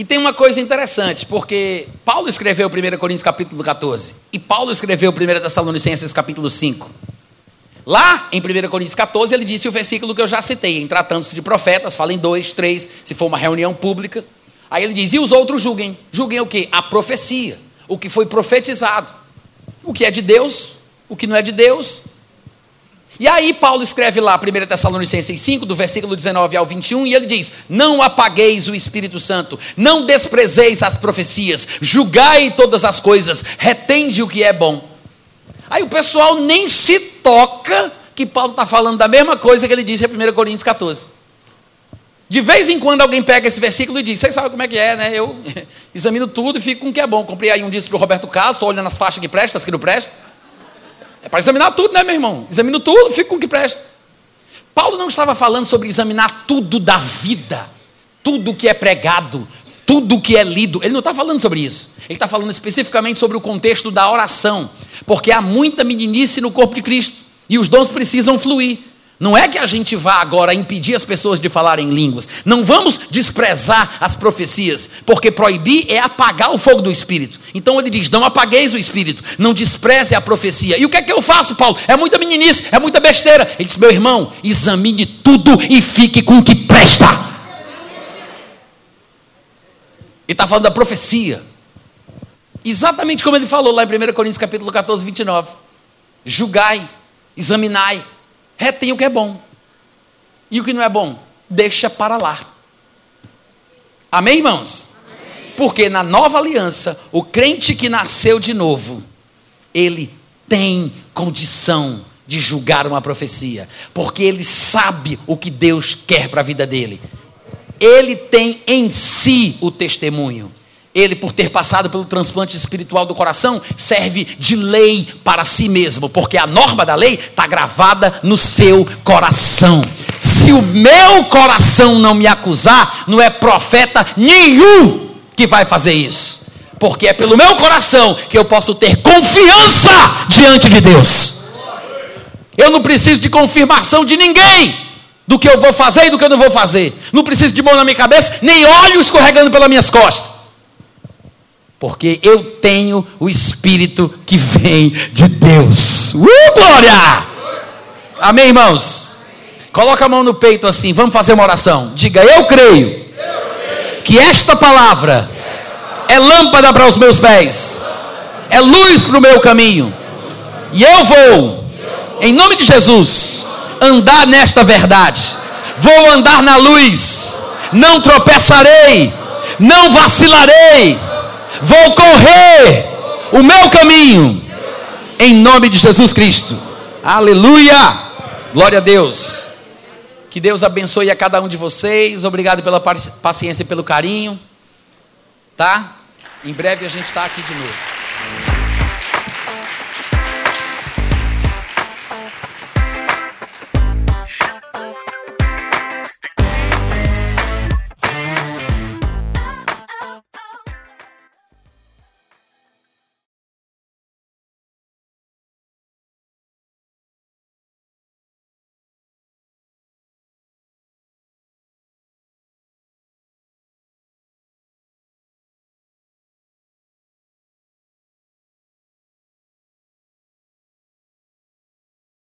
E tem uma coisa interessante, porque Paulo escreveu 1 Coríntios capítulo 14 e Paulo escreveu 1 Tessalonicenses capítulo 5. Lá em 1 Coríntios 14, ele disse o versículo que eu já citei, em tratando-se de profetas, fala em dois, três, se for uma reunião pública. Aí ele diz: e os outros julguem. Julguem o que? A profecia, o que foi profetizado. O que é de Deus, o que não é de Deus, e aí Paulo escreve lá, 1 Tessalonicenses 5, do versículo 19 ao 21, e ele diz: Não apagueis o Espírito Santo, não desprezeis as profecias, julgai todas as coisas, retende o que é bom. Aí o pessoal nem se toca que Paulo está falando da mesma coisa que ele disse em 1 Coríntios 14. De vez em quando alguém pega esse versículo e diz: Vocês sabem como é que é, né? Eu [laughs] examino tudo e fico com o que é bom. Comprei aí um disco para o Roberto Carlos, estou olhando as faixas que prestam, as que não prestam. É para examinar tudo, né, meu irmão? Examino tudo, fico com o que presta. Paulo não estava falando sobre examinar tudo da vida, tudo que é pregado, tudo que é lido. Ele não está falando sobre isso. Ele está falando especificamente sobre o contexto da oração, porque há muita meninice no corpo de Cristo e os dons precisam fluir. Não é que a gente vá agora impedir as pessoas de falarem línguas. Não vamos desprezar as profecias, porque proibir é apagar o fogo do Espírito. Então ele diz: não apagueis o Espírito, não despreze a profecia. E o que é que eu faço, Paulo? É muita meninice, é muita besteira. Ele diz: meu irmão, examine tudo e fique com o que presta. Ele está falando da profecia. Exatamente como ele falou lá em 1 Coríntios capítulo 14, 29. Julgai, examinai retém o que é bom. E o que não é bom, deixa para lá. Amém, irmãos? Amém. Porque na nova aliança, o crente que nasceu de novo, ele tem condição de julgar uma profecia, porque ele sabe o que Deus quer para a vida dele. Ele tem em si o testemunho. Ele, por ter passado pelo transplante espiritual do coração, serve de lei para si mesmo, porque a norma da lei está gravada no seu coração. Se o meu coração não me acusar, não é profeta nenhum que vai fazer isso, porque é pelo meu coração que eu posso ter confiança diante de Deus. Eu não preciso de confirmação de ninguém do que eu vou fazer e do que eu não vou fazer. Não preciso de mão na minha cabeça, nem óleo escorregando pelas minhas costas porque eu tenho o Espírito que vem de Deus. Uh, glória! Amém, irmãos? Coloca a mão no peito assim, vamos fazer uma oração. Diga, eu creio que esta palavra é lâmpada para os meus pés, é luz para o meu caminho, e eu vou, em nome de Jesus, andar nesta verdade. Vou andar na luz, não tropeçarei, não vacilarei vou correr o meu caminho, em nome de Jesus Cristo. Aleluia! Glória a Deus. Que Deus abençoe a cada um de vocês. Obrigado pela paciência e pelo carinho. Tá? Em breve a gente está aqui de novo.